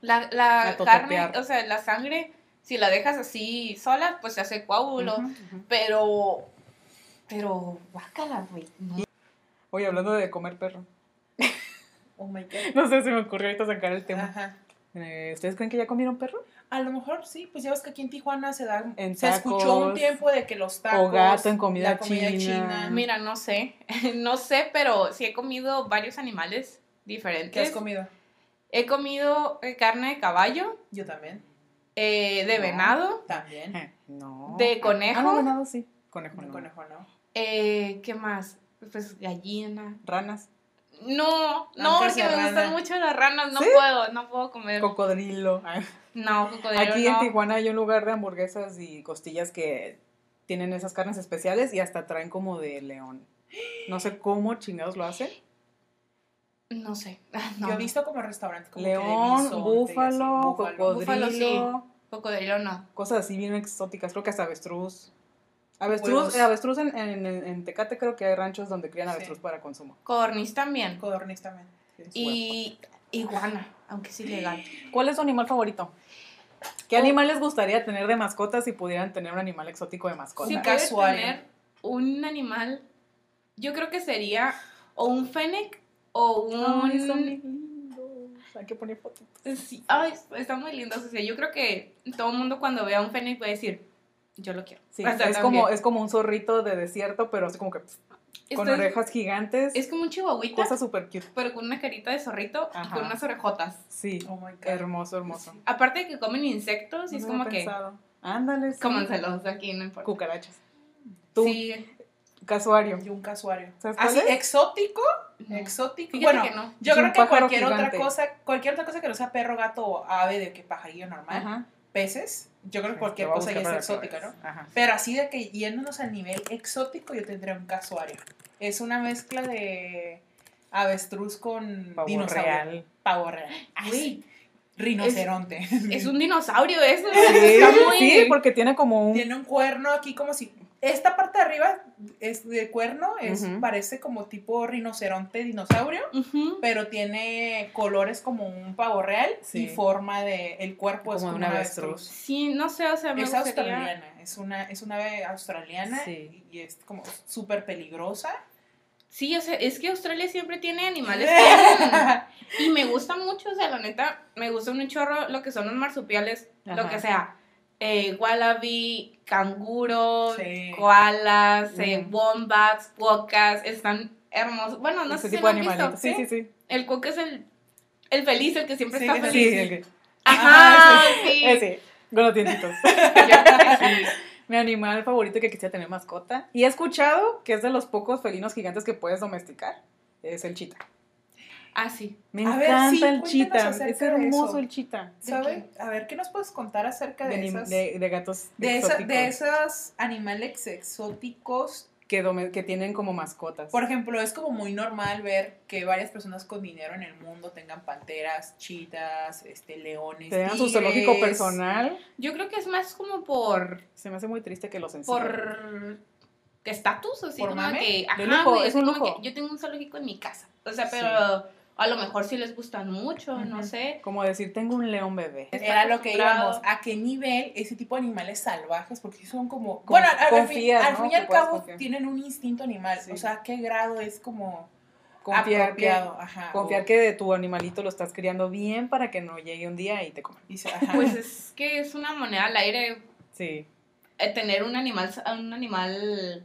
S3: La, carne, o sea, la sangre, si la dejas así sola, pues se hace coágulo. Pero. Pero. Guácala, güey. No.
S1: Oye, hablando de comer perro.
S2: Oh my god.
S1: No sé si me ocurrió ahorita sacar el tema.
S2: Ajá.
S1: Eh, ¿Ustedes creen que ya comieron perro?
S2: A lo mejor sí, pues ya ves que aquí en Tijuana se da,
S1: En
S2: se escuchó un tiempo de que los tacos,
S1: o gato en comida
S2: la comida
S1: china.
S3: Mira, no sé. No sé, pero sí he comido varios animales diferentes.
S2: ¿Qué has comido?
S3: He comido eh, carne de caballo,
S2: Yo también.
S3: eh, de
S1: No.
S3: venado,
S2: También.
S1: Eh, no.
S3: ¿De conejo?
S1: Ah, no, venado sí. Conejo no.
S2: conejo, ¿no?
S3: eh, ¿qué más? Pues gallina.
S1: Ranas.
S3: No, no, porque me gustan mucho las ranas, no
S1: ¿Sí?
S3: puedo, no puedo comer.
S1: Cocodrilo.
S3: No, cocodrilo
S1: Aquí
S3: no.
S1: en Tijuana hay un lugar de hamburguesas y costillas que tienen esas carnes especiales y hasta traen como de león. No sé cómo chingados lo hacen.
S3: No sé. No.
S2: Yo he visto como restaurantes como que de
S1: León,
S2: bisonte y así,
S1: búfalo,
S2: búfalo.
S1: cocodrilo,
S3: Búfalo, sí. Cocodrilo no.
S1: cosas así bien exóticas. Creo que hasta avestruz. Avestruz, eh, avestruz en, en- en Tecate creo que hay ranchos donde crían
S2: Sí.
S1: avestruz para consumo.
S3: Codorniz también.
S2: Codorniz también.
S3: Y iguana, aunque es ilegal.
S1: ¿Cuál es su animal favorito? ¿Qué
S3: Oh.
S1: animal les gustaría tener de mascota si pudieran tener un animal exótico de mascota?
S3: Si
S2: casuario.
S3: tener un animal, yo creo que sería o un fennec o un...
S1: Ay, son lindos. Hay que poner fotos.
S3: Sí, ay, están muy lindos. O sea, yo creo que todo el mundo cuando vea un fennec puede decir, yo lo quiero.
S1: Sí,
S3: O sea,
S1: es, como, es como un zorrito de desierto, pero así como que con orejas gigantes.
S3: Es como un chihuahuita,
S1: cosa súper cute.
S3: pero con una carita de zorrito y con unas orejotas.
S1: Sí,
S2: Oh my God.
S1: hermoso, hermoso.
S3: Aparte de que comen insectos y es como que...
S1: Ándale, sí.
S3: Cómanselos aquí, no importa.
S1: Cucarachas. Tú,
S3: Sí,
S1: casuario.
S2: Y un casuario.
S1: ¿Sabes cuál
S2: Así,
S1: es?
S2: exótico,
S3: no.
S2: exótico.
S3: Fíjate
S2: Bueno,
S3: que no.
S2: yo creo que cualquier otra cosa, cualquier otra cosa que no sea perro, gato o ave de que pajarillo normal,
S1: Ajá.
S2: peces, yo creo que cualquier
S1: voy a
S2: cosa ya es exótica, ¿no?
S1: Ajá.
S2: Pero así de que yéndonos al nivel exótico, yo tendría un casuario. Es una mezcla de avestruz con
S1: Pavo
S2: dinosaurio.
S1: real.
S2: Pavo real.
S3: Güey,
S2: Rinoceronte.
S3: es un dinosaurio eso.
S1: Sí,
S3: Está muy...
S1: sí, porque tiene como un...
S2: Tiene un cuerno aquí como si... Esta parte de arriba es de cuerno, es, parece como tipo rinoceronte dinosaurio, pero tiene colores como un pavo real
S1: Sí.
S2: y forma de... El cuerpo es
S1: Como
S2: como
S1: un
S2: una
S1: avestruz.
S3: Sí, no sé, o sea, me
S2: Es
S3: gustaría...
S2: australiana, es una, es una ave australiana
S1: Sí.
S2: y es como súper peligrosa.
S3: Sí, o sea, es que Australia siempre tiene animales y me gusta mucho, o sea, la neta, me gusta un chorro lo que son los marsupiales, lo que sea, eh, wallaby, canguro,
S2: Sí.
S3: koalas, eh,
S1: Mm.
S3: wombats, cuocas, están hermosos. Bueno, no
S1: ese
S3: sé si lo
S1: de
S3: han visto.
S1: Sí, sí, sí.
S3: El cuoca es el, el feliz, el que siempre
S2: Sí,
S3: está feliz.
S1: Sí, el que-
S3: Ajá, sí.
S1: Ese, con los dientitos.
S3: Sí.
S1: Mi animal favorito que quisiera tener mascota. Y he escuchado que es de los pocos felinos gigantes que puedes domesticar. Es el chita.
S3: Ah, sí.
S1: Me
S2: A ver,
S1: encanta
S2: sí,
S1: el chita. Es hermoso el chita.
S2: ¿Sabe? A ver, ¿qué nos puedes contar acerca
S1: De,
S2: de, esas,
S1: de- de gatos
S2: de, esa-
S1: exóticos
S2: de esos animales exóticos?
S1: que, dome- que tienen como mascotas.
S2: Por ejemplo, es como muy normal ver que varias personas con dinero en el mundo tengan panteras, chitas, este, leones,
S1: Tengan su zoológico personal.
S3: Yo creo que es más como por.
S1: Se me hace muy triste que los encierren.
S3: por. estatus, así
S2: ¿Por
S3: como
S2: mame?
S3: que.
S1: De
S3: Ajá,
S1: lujo, es un
S3: como
S1: lujo.
S3: que yo tengo un zoológico en mi casa. O sea,
S1: Sí.
S3: A lo mejor sí les gustan mucho, no sé.
S1: Como decir, tengo un león bebé.
S2: Era lo que íbamos. ¿A qué nivel ese tipo de animales salvajes? Porque son como. Bueno, al, al fin, al fin y al cabo
S1: confiar.
S2: tienen un instinto animal.
S1: Sí.
S2: O sea, ¿qué grado es como
S1: Confiar que?
S2: Ajá,
S1: confiar
S2: o-
S1: que de tu animalito lo estás criando bien para que no llegue un día y te coma.
S3: Pues es que es una moneda al aire
S1: Sí.
S3: eh, tener un animal, un animal,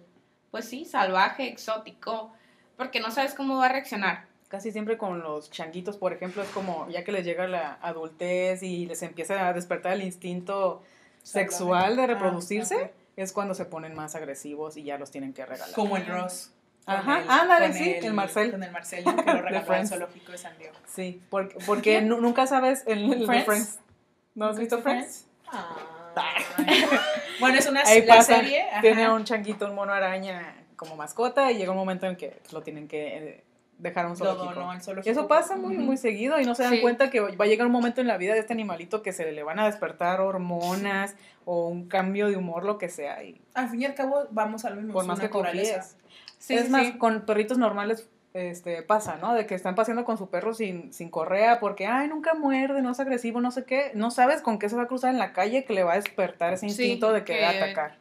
S3: pues sí, salvaje, exótico, porque no sabes cómo va a reaccionar.
S1: Casi siempre con los changuitos, por ejemplo, es como ya que les llega la adultez y les empieza a despertar el instinto sexual de
S2: Ah,
S1: reproducirse, es cuando se ponen más agresivos y ya los tienen que regalar.
S2: Como el Ross.
S1: Ajá,
S2: el-
S1: ándale, sí, el Marcel.
S2: Con el Marcel, ¿no? que lo regaló al zoológico de San Diego.
S1: Sí, porque, porque nu- nunca sabes el, el
S2: ¿Friends?
S1: Friends. ¿No has visto Friends?
S2: Ay. bueno, es una
S1: pasa,
S2: serie. ajá.
S1: tiene un changuito, un mono araña como mascota y llega un momento en que lo tienen que eh, dejar a un zoológico.
S2: al
S1: Y
S2: zoológico.
S1: eso pasa muy, muy seguido y no se dan
S3: Sí.
S1: cuenta que va a llegar un momento en la vida de este animalito que se le van a despertar hormonas o un cambio de humor, lo que sea. Y
S2: Al fin y al cabo, vamos a lo mismo.
S1: por más que confíes.
S3: Sí,
S1: es
S3: sí,
S1: más,
S3: sí.
S1: con perritos normales este, pasa, ¿no? De que están paseando con su perro sin, sin correa porque, ay, nunca muerde, no es agresivo, no sé qué. No sabes con qué se va a cruzar en la calle que le va a despertar ese
S3: Sí,
S1: instinto de querer
S3: que-
S1: atacar.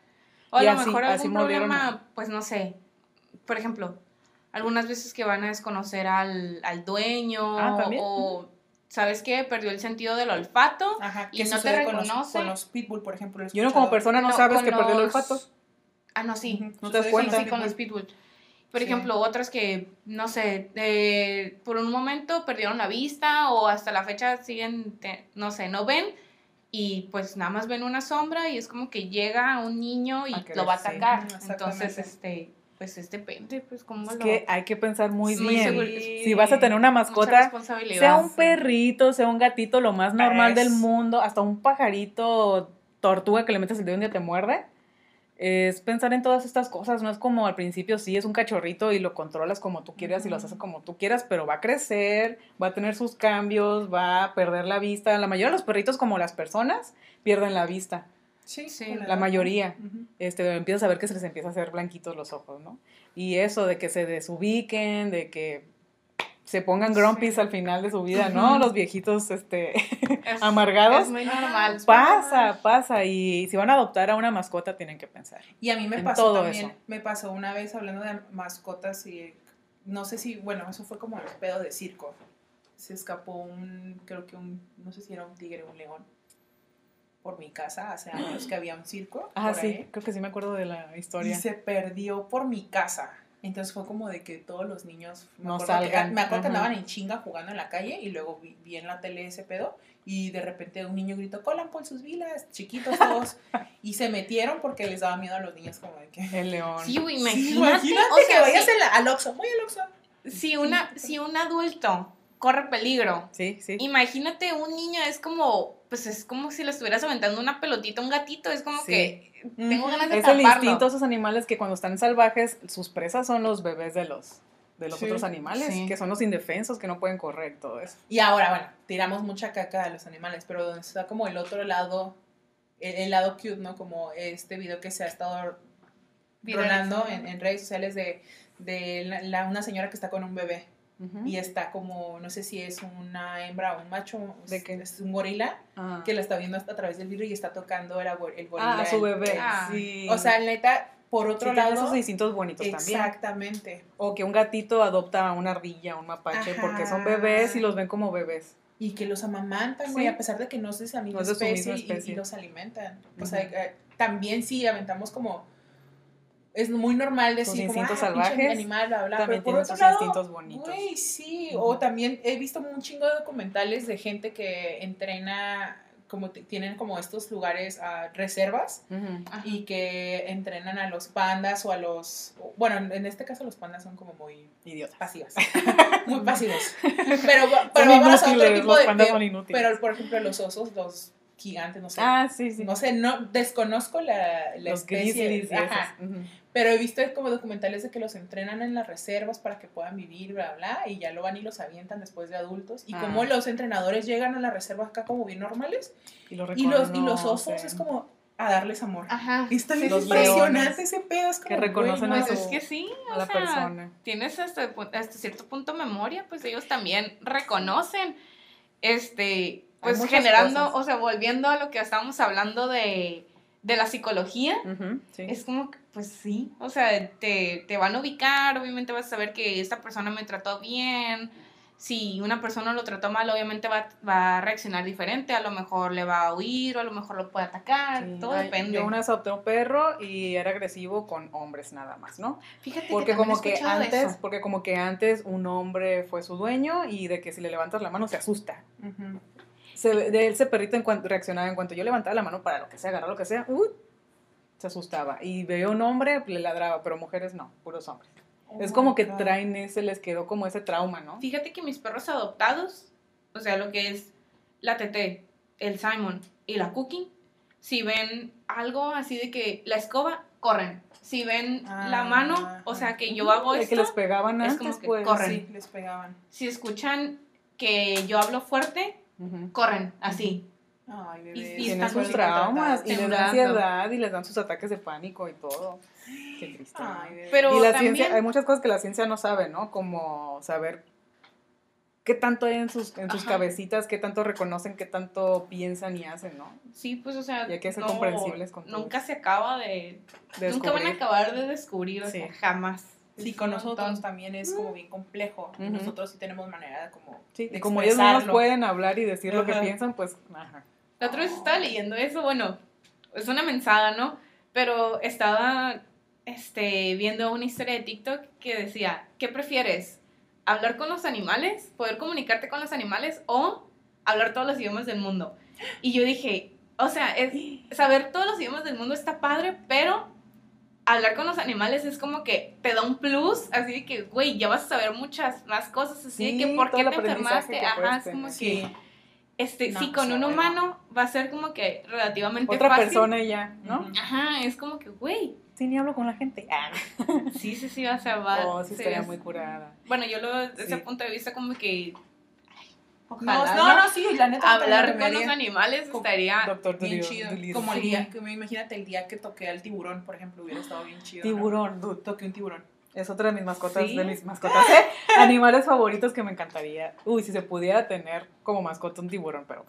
S3: O a lo mejor
S1: así
S3: algún problema, pues no sé. Por ejemplo, algunas veces que van a desconocer al, al dueño
S1: Ah,
S3: o, ¿sabes qué? Perdió el sentido del olfato.
S2: Ajá,
S3: Y
S2: ¿qué
S3: no te
S2: sucede con los,
S3: reconoce.
S2: con los pitbull, por ejemplo?
S1: Y uno como persona no,
S3: No,
S1: sabes que perdió el
S3: los-
S1: olfato.
S3: Ah, no, sí.
S1: No te das cuenta.
S3: Sí,
S2: con
S3: sí, con
S2: los
S3: pitbull. Por
S2: Sí.
S3: ejemplo, otras que, no sé, eh, por un momento perdieron la vista o hasta la fecha siguen, te- no sé, no ven y pues nada más ven una sombra y es como que llega un niño y
S1: A
S3: lo va a atacar. Entonces, este, pues es depende, pues cómo
S1: Es
S3: lo...
S1: que hay que pensar muy
S3: Sí,
S1: bien. Si vas a tener una mascota, sea un perrito, sea un gatito, lo más normal
S2: Es-
S1: del mundo, hasta un pajarito, tortuga que le metes el dedo y un día te muerde. Es pensar en todas estas cosas, no es como al principio, sí, es un cachorrito y lo controlas como tú quieras y lo haces como tú quieras, pero va a crecer, va a tener sus cambios, va a perder la vista. La mayoría de los perritos, como las personas, pierden la vista.
S2: Sí,
S3: Sí,
S1: la mayoría.
S2: Ujú.
S1: Este, empiezas a ver que se les empieza a hacer blanquitos los ojos, ¿no? Y eso de que se desubiquen, de que se pongan grumpies al final de su vida, ¿no? Los viejitos, este,
S3: Es-
S1: amargados.
S3: Es muy normal.
S1: Pasa, pasa. Y si van a adoptar a una mascota, tienen que pensar.
S2: Y a mí me pasó
S1: todo
S2: también,
S1: eso.
S2: me pasó una vez hablando de mascotas y no sé si, bueno, eso fue como el pedo de circo. Se escapó un, creo que un, no sé si era un tigre o un león por mi casa hace años que había un circo.
S1: Ah,
S2: por
S1: sí,
S2: ahí,
S1: creo que sí me acuerdo de la
S2: y
S1: historia.
S2: se perdió por mi casa. Entonces fue como de que todos los niños me
S1: No
S2: acuerdo que-
S1: salgan.
S2: me acuerdo que
S1: Ajá.
S2: andaban en chinga jugando en la calle y luego vi, vi en la tele ese pedo y de repente un niño gritó, colan por sus vilas, chiquitos todos. y se metieron porque les daba miedo a los niños como de que...
S1: El león.
S3: Sí, güey,
S2: Sí,
S3: imagínate.
S2: imagínate
S3: o
S2: que
S3: sea,
S2: vayas
S3: si-
S2: en la- al Oxxo, voy al Oxxo.
S3: si, una, si un adulto corre peligro,
S1: Sí, sí.
S3: imagínate un niño, es como, pues es como si le estuvieras aventando una pelotita a un gatito, es como
S1: Sí.
S3: que tengo ganas de
S1: Es el
S3: taparlo.
S1: instinto de esos animales que cuando están salvajes, sus presas son los bebés de los, de los
S2: Sí,
S1: otros animales,
S3: sí.
S1: que son los indefensos, que no pueden correr y todo eso.
S2: Y ahora, bueno, tiramos mucha caca a los animales, pero donde está como el otro lado, el, el lado cute, ¿no? Como este video que se ha estado rolando en, en redes sociales de, de la- la- una señora que está con un bebé Y está como, no sé si es una hembra o un macho,
S1: ¿De
S2: es,
S1: qué?
S2: es un gorila
S1: Ah.
S2: que la está viendo a través del vidrio y está tocando el, el gorila.
S1: Ah, a su
S2: el-
S1: bebé.
S3: Ah.
S1: Sí.
S2: O sea, neta, por
S1: Sí,
S2: otro
S1: tiene
S2: lado,
S1: esos instintos bonitos también.
S2: exactamente.
S1: O que un gatito adopta a una ardilla, un mapache,
S2: Ajá.
S1: porque son bebés y los ven como bebés.
S2: Y que los amamantan, güey,
S1: Sí.
S2: a pesar de que no es de esa misma
S1: No es de su
S2: especie,
S1: misma
S2: y-
S1: especie.
S2: Y, los alimentan. O sea, eh, también sí aventamos como es muy normal decir como,
S1: instintos
S2: "Ah, pinche
S1: salvajes
S2: animal, bla, bla,
S1: También
S2: pero por otro
S1: sus
S2: lado,
S1: instintos bonitos.
S2: Güey, sí, o también he visto un chingo de documentales de gente que entrena, como tienen como estos lugares, ah, reservas, y que entrenan a los pandas o a los, bueno, en este caso los pandas son como muy
S1: Idiota.
S2: pasivas, muy pasivos, pero, pero vámonos a otro tipo
S1: los
S2: de,
S1: pandas
S2: de-
S1: son inútiles.
S2: pero por ejemplo los osos, los gigantes, no sé,
S1: ah, sí, sí.
S2: no sé, no, desconozco la, la
S1: los
S2: especie, ajá, pero he visto como documentales de que los entrenan en las reservas para que puedan vivir, bla, bla, y ya lo van y los avientan después de adultos. Y
S1: Ah.
S2: como los entrenadores llegan a las reservas acá como bien normales,
S1: Y, lo
S2: y los, y los osos es como a darles amor.
S3: Ajá.
S2: Está bien impresionante ese pedo, es como,
S1: Que reconocen
S2: güey,
S1: a
S3: Pues
S1: su-
S3: es que sí,
S1: a
S3: o
S1: la
S3: sea,
S1: persona.
S3: tienes hasta, hasta cierto punto memoria, pues ellos también reconocen, este, pues generando,
S1: cosas.
S3: o sea, volviendo a lo que estábamos hablando de, de la psicología,
S1: Ujú, sí.
S3: es como, que, pues sí, o sea, te, te van a ubicar, obviamente vas a saber que esta persona me trató bien, si una persona lo trató mal, obviamente va, va a reaccionar diferente, a lo mejor le va a huir, o a lo mejor lo puede atacar,
S1: Sí.
S3: todo depende.
S1: Yo una vez adopté un perro y era agresivo con hombres nada más, ¿no?
S3: Fíjate
S1: Porque
S3: también
S1: como que antes,
S3: eso.
S1: porque como que antes un hombre fue su dueño y de que si le levantas la mano se asusta.
S2: Ujú.
S1: Se, de ese perrito en cuanto reaccionaba en cuanto yo levantaba la mano para lo que sea, agarrar lo que sea, ¡uh! se asustaba. Y veía un hombre, le ladraba, pero mujeres no, puros hombres. es
S2: Oh
S1: como
S2: my
S1: que traen ese, les quedó como ese trauma, ¿no?
S3: Fíjate que mis perros adoptados, o sea, lo que es la Tete, el Simon y la Cookie, si ven algo así de que la escoba, corren. Si ven la
S2: Ah,
S3: mano, o sea, que yo hago esto,
S1: que les pegaban
S3: es como que
S1: pues.
S3: corren.
S2: Sí, les pegaban.
S3: si escuchan que yo hablo fuerte, Corren, así.
S2: Ay, bebé.
S3: Y- y
S1: Tienen
S3: están
S1: sus traumas y les da ansiedad y les dan sus ataques de pánico y todo. Qué triste. ¿no?
S2: Ay, bebé.
S3: Pero
S1: y la
S3: también,
S1: ciencia, hay muchas cosas que la ciencia no sabe, ¿no? Como saber qué tanto hay en sus, en sus
S3: Ajá.
S1: cabecitas, qué tanto reconocen, qué tanto piensan y hacen, ¿no?
S3: sí, pues, o sea,
S1: Y hay que ser
S3: no-
S1: comprensibles con todo
S3: Nunca se acaba de...
S1: De
S3: Nunca van a
S1: descubrir.
S3: acabar de descubrir, o sea, jamás.
S2: Sí, con nosotros
S3: montón.
S2: también es como bien complejo. Nosotros sí tenemos manera de como
S1: Sí,
S2: de
S1: y como ellos no nos pueden hablar y decir lo que piensan, pues, ajá.
S3: La otra vez estaba leyendo eso, bueno, es una mensada, ¿no? Pero estaba este, viendo una historia de TikTok que decía, ¿qué prefieres? ¿Hablar con los animales? ¿Poder comunicarte con los animales? ¿O hablar todos los idiomas del mundo? Y yo dije, o sea, es, saber todos los idiomas del mundo está padre, pero hablar con los animales es como que te da un plus, así de que, güey, ya vas a saber muchas más cosas, así
S1: Sí,
S3: de que, ¿por qué te enfermaste?
S1: que
S3: Ajá, es como
S1: tener.
S3: que...
S2: Sí.
S3: Este,
S2: No,
S3: sí, con un humano va a ser como que relativamente
S1: Otra
S3: fácil.
S1: persona ya, ¿no?
S3: Ajá, es como que, güey.
S1: Sí, ni hablo con la gente. Ah,
S3: Sí, sí, sí, o sea, va.
S1: oh, sí,
S3: es-
S1: muy curada.
S3: Bueno, yo lo desde ese
S1: Sí.
S3: punto de vista como que.
S2: No, no, no, sí, la neta.
S3: Hablar con los animales
S2: Como
S3: estaría.
S1: Doctor
S2: bien chido. Como el día, que me imagínate el día que toqué al tiburón, por ejemplo, hubiera estado bien chido. ¿no?
S1: Tiburón, dude.
S2: Toqué un tiburón.
S1: Es otra de mis mascotas,
S3: ¿Sí?
S1: de mis mascotas, ¿eh? Animales favoritos que me encantaría. Uy, si se pudiera tener como mascota un tiburón, pero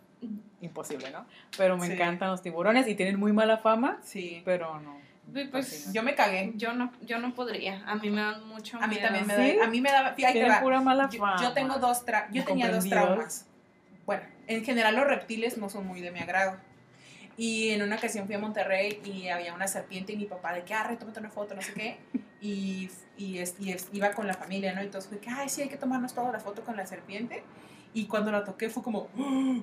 S1: imposible, ¿no? Pero me
S2: Sí.
S1: encantan los tiburones y tienen muy mala fama,
S2: Sí.
S1: pero no.
S3: Uy, Pues
S1: fascina.
S2: Yo me cagué.
S3: yo no, yo no podría. A mí me dan mucho
S2: A mí
S3: miedo.
S2: también me
S1: ¿Sí?
S2: da. A mí me daba. Fíjate,
S1: pura mala
S2: Yo,
S1: fama.
S2: yo tengo dos tra yo tenía dos traumas. Bueno, en general los reptiles no son muy de mi agrado. Y en una ocasión fui a Monterrey y había una serpiente y mi papá de que, ah, tómate una foto, no sé qué. Y, y, es- y es- iba con la familia, ¿no? Y entonces fue que, ay, sí, hay que tomarnos toda la foto con la serpiente. Y cuando la toqué fue como,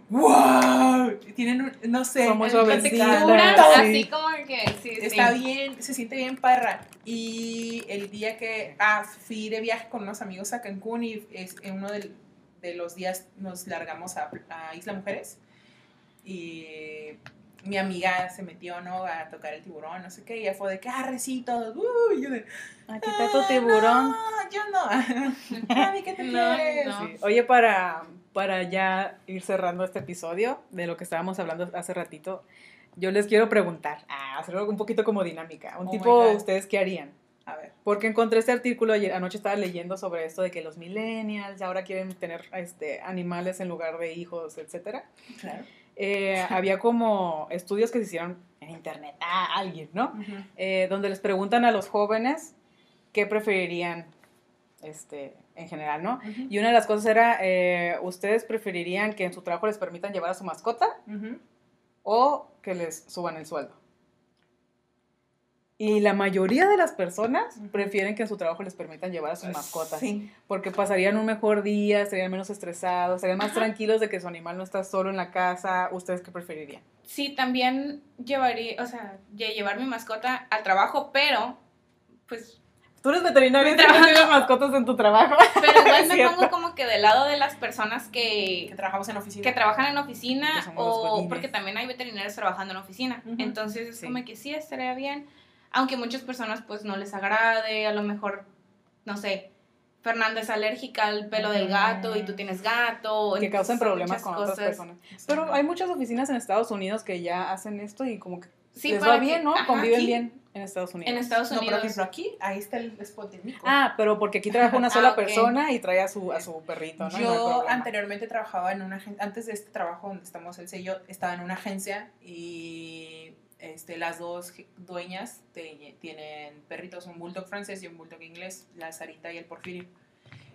S2: ¡wow! Tienen, no sé,
S1: suavecitas.
S3: textura,
S1: Sí.
S3: así como que sí, sí.
S2: Está bien, se siente bien parra. Y el día que ah, fui de viaje con unos amigos a Cancún y es, en uno del- de, los días nos largamos a, a Isla Mujeres y mi amiga se metió ¿no? a tocar el tiburón, no sé qué, y ella fue de que, ah, recitos, uh, y yo de,
S1: Aquí está tu tiburón.
S2: no, yo no, mami, ¿qué te
S3: No,
S2: quieres?
S3: no.
S1: Sí. Oye, para, para ya ir cerrando este episodio de lo que estábamos hablando hace ratito, yo les quiero preguntar, ah, hacerlo un poquito como dinámica. Un
S2: Oh
S1: tipo. ¿ustedes qué harían?
S2: A ver,
S1: Porque encontré este artículo ayer, anoche estaba leyendo sobre esto de que los millennials ahora quieren tener este, animales en lugar de hijos, etcétera.
S2: claro.
S1: Eh, había como estudios que se hicieron en internet, a alguien, ¿no? Eh, donde les preguntan a los jóvenes qué preferirían, este, en general, ¿no? Y una de las cosas era, eh, ¿ustedes preferirían que en su trabajo les permitan llevar a su mascota o que les suban el sueldo? Y la mayoría de las personas prefieren que en su trabajo les permitan llevar a sus mascotas.
S2: Sí.
S1: Porque pasarían un mejor día, estarían menos estresados, estarían más
S3: Ajá.
S1: tranquilos de que su animal no está solo en la casa. ¿Ustedes qué preferirían?
S3: Sí, también llevaría, o sea, lle- llevar mi mascota al trabajo, pero pues
S1: Tú eres veterinaria y tienes mascotas en tu trabajo.
S3: pero igual me pongo como que del lado de las personas
S2: Que
S3: que
S2: trabajamos en oficina.
S3: que trabajan en oficina o porque también hay veterinarios trabajando en oficina. Entonces es
S1: Sí.
S3: como que sí estaría bien, aunque muchas personas pues no les agrade, a lo mejor no sé, Fernanda es alérgica al pelo del gato y tú tienes gato,
S1: que causen problemas con otras personas. Pero hay muchas oficinas en Estados Unidos que ya hacen esto y como que
S3: Sí,
S1: les va
S3: que-
S1: bien, ¿no?
S3: ajá,
S1: Conviven
S3: aquí,
S1: bien en Estados Unidos.
S3: En Estados
S2: No, por
S3: Unidos.
S2: ejemplo, aquí, ahí está el spot de Mico.
S1: Ah, pero porque aquí trabaja una sola
S3: Ah, ok.
S1: persona y trae a su, a su perrito, ¿no?
S2: Yo anteriormente trabajaba en una agencia, antes de este trabajo donde estamos el sello, estaba en una agencia y este, las dos dueñas te- tienen perritos, un bulldog francés y un bulldog inglés, la Sarita y el Porfirio.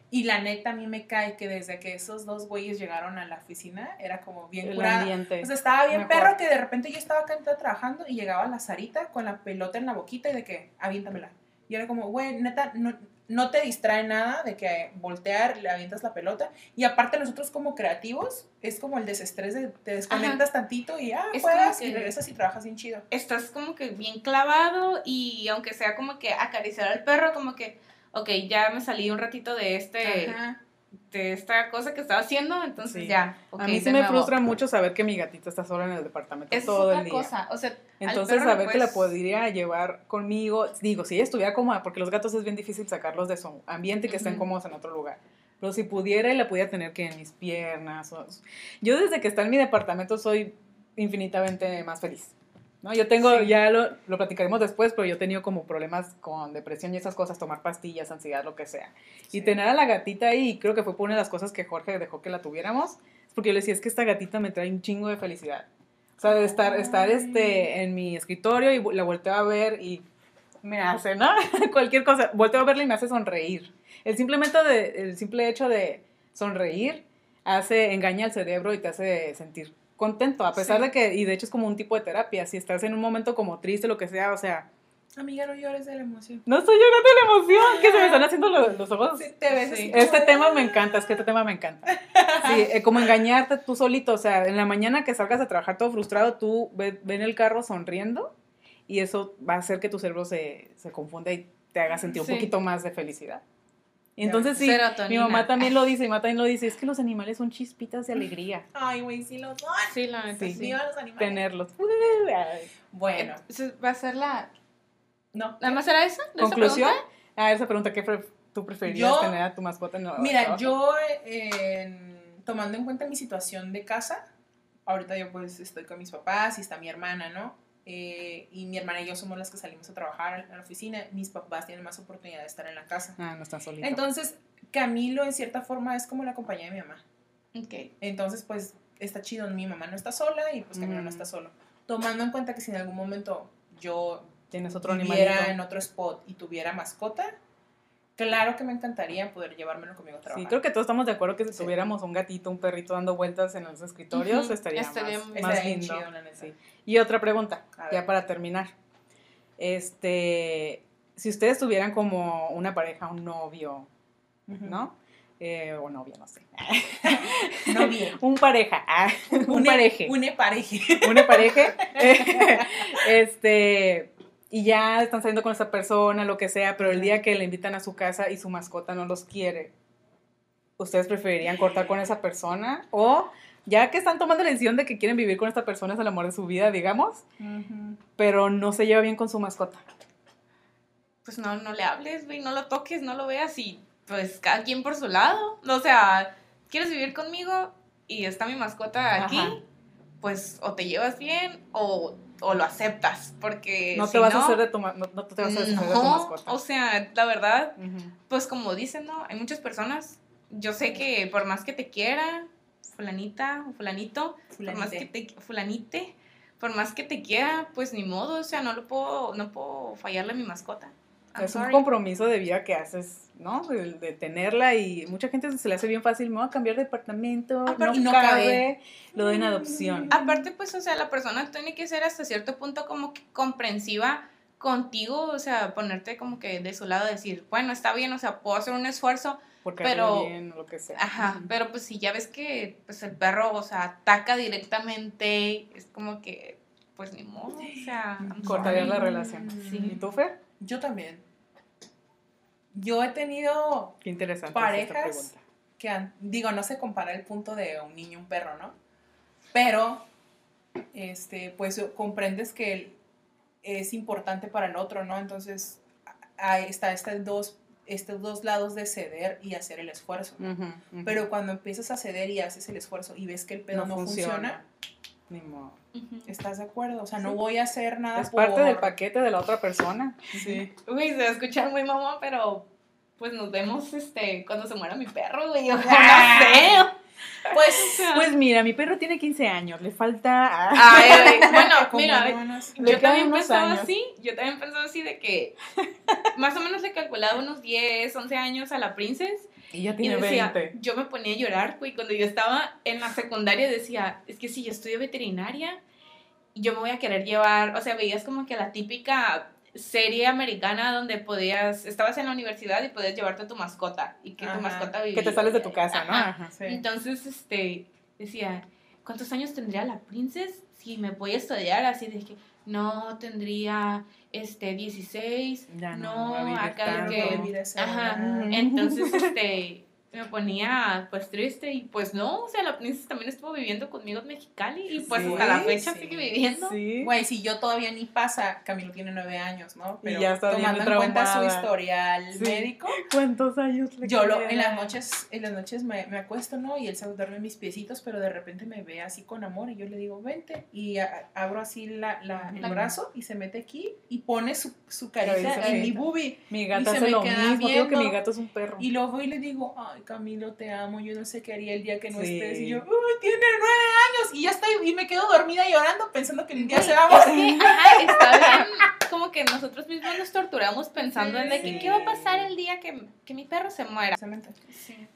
S2: Y la neta a mí me cae que desde que esos dos güeyes llegaron a la oficina era como bien
S1: El
S2: curada.
S1: ambiente.
S2: O sea, estaba bien perro que de repente yo estaba acá trabajando y llegaba la Sarita con la pelota en la boquita y de que, aviéntamela. Y era como, güey, neta, no, no te distrae nada de que voltear, le avientas la pelota. Y aparte nosotros como creativos, es como el desestrés de te desconectas tantito y ah,
S3: Es
S2: juegas y regresas y trabajas bien chido.
S3: estás como que bien clavado y aunque sea como que acariciar al perro, como que, ok, ya me salí un ratito de este,
S2: Ajá.
S3: de esta cosa que estaba haciendo, entonces
S1: Sí.
S3: ya. ok,
S1: a mí sí me
S3: nuevo.
S1: frustra mucho saber que mi gatita está sola en el departamento
S3: Es
S1: todo
S3: otra
S1: el día.
S3: cosa, o sea,
S1: Entonces, saber que la podría llevar conmigo, digo, si ella estuviera cómoda, porque los gatos es bien difícil sacarlos de su ambiente y que estén
S3: Ujú.
S1: cómodos en otro lugar. Pero si pudiera, y la pudiera tener que en mis piernas. o- Yo desde que está en mi departamento soy infinitamente más feliz. ¿No? Yo tengo,
S2: Sí.
S1: ya lo, lo platicaremos después, pero yo he tenido como problemas con depresión y esas cosas, tomar pastillas, ansiedad, lo que sea. Y tener a la gatita ahí, creo que fue por una de las cosas que Jorge dejó que la tuviéramos, porque yo le decía, es que esta gatita me trae un chingo de felicidad. O sea, de estar, estar este, en mi escritorio y la volteo a ver y me hace, ¿no? Cualquier cosa. Volteo a verla y me hace sonreír. El, simplemente de, el simple hecho de sonreír hace, engaña al cerebro y te hace sentir contento, a pesar
S2: Sí.
S1: de que, y de hecho es como un tipo de terapia, si estás en un momento como triste, lo que sea, o sea,
S2: Amiga, no llores de la emoción.
S1: no estoy llorando de la emoción, que se me están haciendo los, los ojos.
S2: Sí, te ves
S3: Sí.
S1: Este tema me encanta, es que este tema me encanta. Sí, eh, como engañarte tú solito, o sea, en la mañana que salgas a trabajar todo frustrado, tú ve, ve el carro sonriendo y eso va a hacer que tu cerebro se, se confunda y te haga sentir un poquito más de felicidad. Y entonces sí, mi mamá también lo dice, mi mamá también lo dice, es que los animales son chispitas de alegría,
S2: Ay, güey, sí los son.
S3: Sí, la neta,
S1: Sí.
S3: sí.
S2: Viva los animales.
S1: tenerlos.
S2: Bueno,
S3: va a ser la...
S2: no.
S3: ¿Nada más era esa? ¿De esa
S1: Conclusión,
S3: pregunta?
S1: a esa pregunta, ¿qué pre- tú preferirías
S2: Yo-
S1: tener a tu mascota el
S2: Mira, yo, eh, tomando en cuenta mi situación de casa, ahorita yo pues estoy con mis papás y está mi hermana, ¿no? Eh, y mi hermana y yo somos las que salimos a trabajar a la oficina. Mis papás tienen más oportunidad de estar en la casa.
S1: Ah, no están solitos.
S2: Entonces, Camilo en cierta forma es como la compañía de mi mamá.
S3: Ok.
S2: Entonces, pues está chido, mi mamá no está sola y pues Camilo
S1: Mm.
S2: no está solo. Tomando en cuenta que si en algún momento yo
S1: Tienes otro
S2: viviera
S1: animalito.
S2: en otro spot y tuviera mascota, claro que me encantaría poder llevármelo conmigo a trabajar.
S1: Sí, creo que todos estamos de acuerdo que si
S2: Sí.
S1: tuviéramos un gatito, un perrito dando vueltas en los escritorios,
S3: Ujú,
S1: estaría,
S3: estaría
S1: más, más
S2: Estaría
S1: lindo.
S2: chido, la neta.
S1: Sí. Y otra pregunta, ya para terminar. Este, si ustedes tuvieran como una pareja, un novio. ¿no? Eh, o novia, no sé.
S2: No bien.
S1: un pareja, ah, un
S2: Une-
S1: pareje.
S2: Une pareje.
S1: una pareja, este, y ya están saliendo con esa persona, lo que sea, pero el día que le invitan a su casa y su mascota no los quiere, ¿ustedes preferirían cortar con esa persona? O ya que están tomando la decisión de que quieren vivir con esta persona, es el amor de su vida, digamos, pero no se lleva bien con su mascota.
S3: Pues no, no le hables, güey, no lo toques, no lo veas y pues cada quien por su lado. O sea, ¿quieres vivir conmigo y está mi mascota aquí?
S1: Ajá.
S3: Pues o te llevas bien o, o lo aceptas, porque
S1: No
S3: si
S1: te vas
S3: no,
S1: a hacer de tu, no, no te vas a deshacer de tu
S3: no,
S1: mascota.
S3: o sea, la verdad,
S1: Ujú.
S3: pues como dicen, ¿no? Hay muchas personas, yo sé que por más que te quiera, fulanita o fulanito, por más que
S2: Fulanite.
S3: te, fulanite, por más que te quiera, pues ni modo, o sea, no lo puedo, no puedo fallarle a mi mascota. I'm
S1: Es un
S3: sorry.
S1: compromiso de vida que haces, ¿no? De, de tenerla y mucha gente se le hace bien fácil, me voy a cambiar de departamento,
S3: pero-
S1: no,
S2: y no
S1: cabe,
S2: cabe.
S1: lo den adopción.
S3: Aparte, pues, o sea, la persona tiene que ser hasta cierto punto como que comprensiva contigo, o sea, ponerte como que de su lado, decir, bueno, está bien, o sea, puedo hacer un esfuerzo,
S1: Porque
S3: Pero-
S1: bien, o lo que sea.
S3: ajá, pero pues si ya ves que pues el perro, o sea, ataca directamente, es como que, pues ni modo, o sea, I'm
S1: Cortarías la relación.
S3: Sí.
S1: ¿Y tú, Fer?
S2: Yo también. Yo he tenido
S1: Qué interesante es esta
S2: Parejas. que han- digo, no se compara el punto de un niño y un perro, ¿no? Pero, este, pues comprendes que él es importante para el otro, ¿no? Entonces, ahí está estos dos, estos dos lados de ceder y hacer el esfuerzo. Pero cuando empiezas a ceder y haces el esfuerzo y ves que el pedo no, funciona,
S1: Ni modo.
S2: ¿estás de acuerdo? O sea,
S1: Sí.
S2: no voy a hacer nada
S1: Es parte del paquete de la otra persona.
S2: Sí.
S3: Uy, se va a escuchar muy mamá, pero pues nos vemos este cuando se muera mi perro, güey. O sea, no sé.
S2: Pues,
S1: Pues mira, mi perro tiene 15 años, le falta...
S3: Ay, ay, bueno, mira,
S2: unos-
S3: yo también pensaba
S1: años.
S3: así, yo también pensaba así de que más o menos le calculaba unos 10, 11 años a la princess
S1: Y ya
S3: y
S1: tiene
S3: decía,
S1: 20.
S3: yo me ponía a llorar, güey, cuando yo estaba en la secundaria decía, es que si yo estudio veterinaria, yo me voy a querer llevar, o sea, veías como que la típica serie americana donde podías, estabas en la universidad y podías llevarte a tu mascota y que
S2: Ajá,
S3: tu mascota
S1: Que
S3: vivía.
S1: te sales de tu casa, ¿no?
S3: Ajá.
S2: Sí.
S3: Entonces, este, decía, ¿cuántos años tendría la princess si me voy a estudiar? Así de que, no, tendría, este, 16,
S1: Ya no,
S3: no, acá de que, ajá, entonces, este, me ponía, pues, triste y, pues, no, o sea, la princesa también estuvo viviendo conmigo en Mexicali y, pues,
S1: Sí,
S3: hasta la fecha
S2: sí,
S3: sigue viviendo.
S1: Sí.
S2: Güey, si yo todavía ni pasa, Camilo tiene nueve años, ¿no?
S1: Y
S2: Pero
S1: ya está bien
S2: tomando en cuenta su historial
S1: Sí.
S2: médico,
S1: ¿Cuántos años le
S2: yo lo, en las noches, en las noches me, me acuesto, ¿no? Y él se duerme en mis piecitos, pero de repente me ve así con amor y yo le digo, vente. Y a- abro así la, la- el
S3: La-
S2: brazo y se mete aquí y pone su, su
S1: Caricia,
S2: caricia en mi
S1: carita.
S2: boobie.
S1: Mi
S2: y
S1: gata
S2: se
S1: hace
S2: me
S1: lo
S2: queda
S1: mismo. Digo que mi gato es un perro.
S2: Y luego voy y le digo, ay, Camilo, te amo, yo no sé qué haría el día que no
S1: Sí.
S2: estés. Y yo, uy, tiene nueve años. Y ya estoy, y me quedo dormida llorando pensando que el día se va a morir.
S3: es que, ajá, está bien, como que nosotros mismos nos torturamos pensando en de que. ¿qué va a pasar el día que, que mi perro se muera?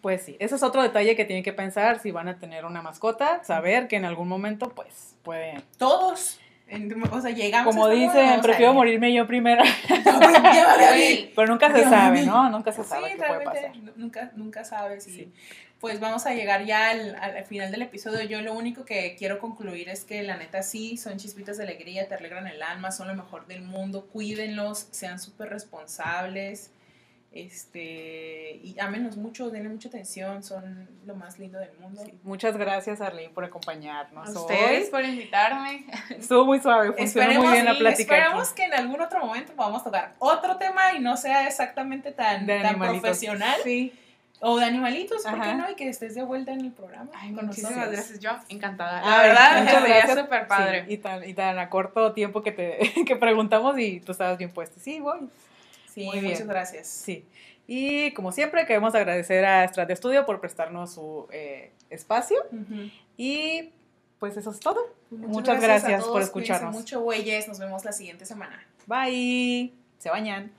S1: Pues sí, ese es otro detalle que tienen que pensar si van a tener una mascota, saber que en algún momento, pues, puede.
S2: Todos. En- o sea, llegamos
S1: Como dicen, prefiero
S2: ir.
S1: morirme yo primero. Pero nunca se
S2: Dios
S1: sabe. ¿no? Nunca se sabe
S2: Sí,
S1: qué puede
S2: realmente
S1: pasar.
S2: nu- nunca, nunca sabes. Y
S1: Sí.
S2: pues vamos a llegar ya al, al- al final del episodio. Yo lo único que quiero concluir es que la neta sí, son chispitas de alegría, te alegran el alma, son lo mejor del mundo. Cuídenlos, sean súper responsables. Este, y ámenos mucho, denle mucha atención, son lo más lindo del mundo.
S1: Sí. Muchas gracias, Arlene, por acompañarnos.
S3: a
S1: hoy.
S3: ustedes por invitarme.
S1: Estuvo muy suave, funcionó
S2: Esperemos,
S1: muy bien la plática. aquí.
S2: esperemos que en algún otro momento podamos tocar otro tema y no sea exactamente tan,
S1: De
S2: tan profesional.
S1: Sí.
S2: O de animalitos, ¿por qué no? Y que estés de vuelta en el programa.
S3: Ay,
S2: con
S3: muchísimas
S2: nosotros.
S3: gracias, yo encantada.
S1: Ay,
S3: La verdad,
S1: muchas
S3: sería
S1: gracias.
S3: súper padre.
S1: Sí, y, tan, y tan a corto tiempo que te que preguntamos y tú estabas bien puesto. Sí, voy.
S2: Sí,
S1: Muy bien.
S2: muchas gracias.
S1: Sí. Y como siempre, queremos agradecer a Strat de Estudio por prestarnos su eh, espacio. Y pues eso es todo.
S2: Pues
S1: Muchas gracias por escucharnos.
S2: mucho, güeyes. Nos vemos la siguiente semana.
S1: Bye. Se bañan.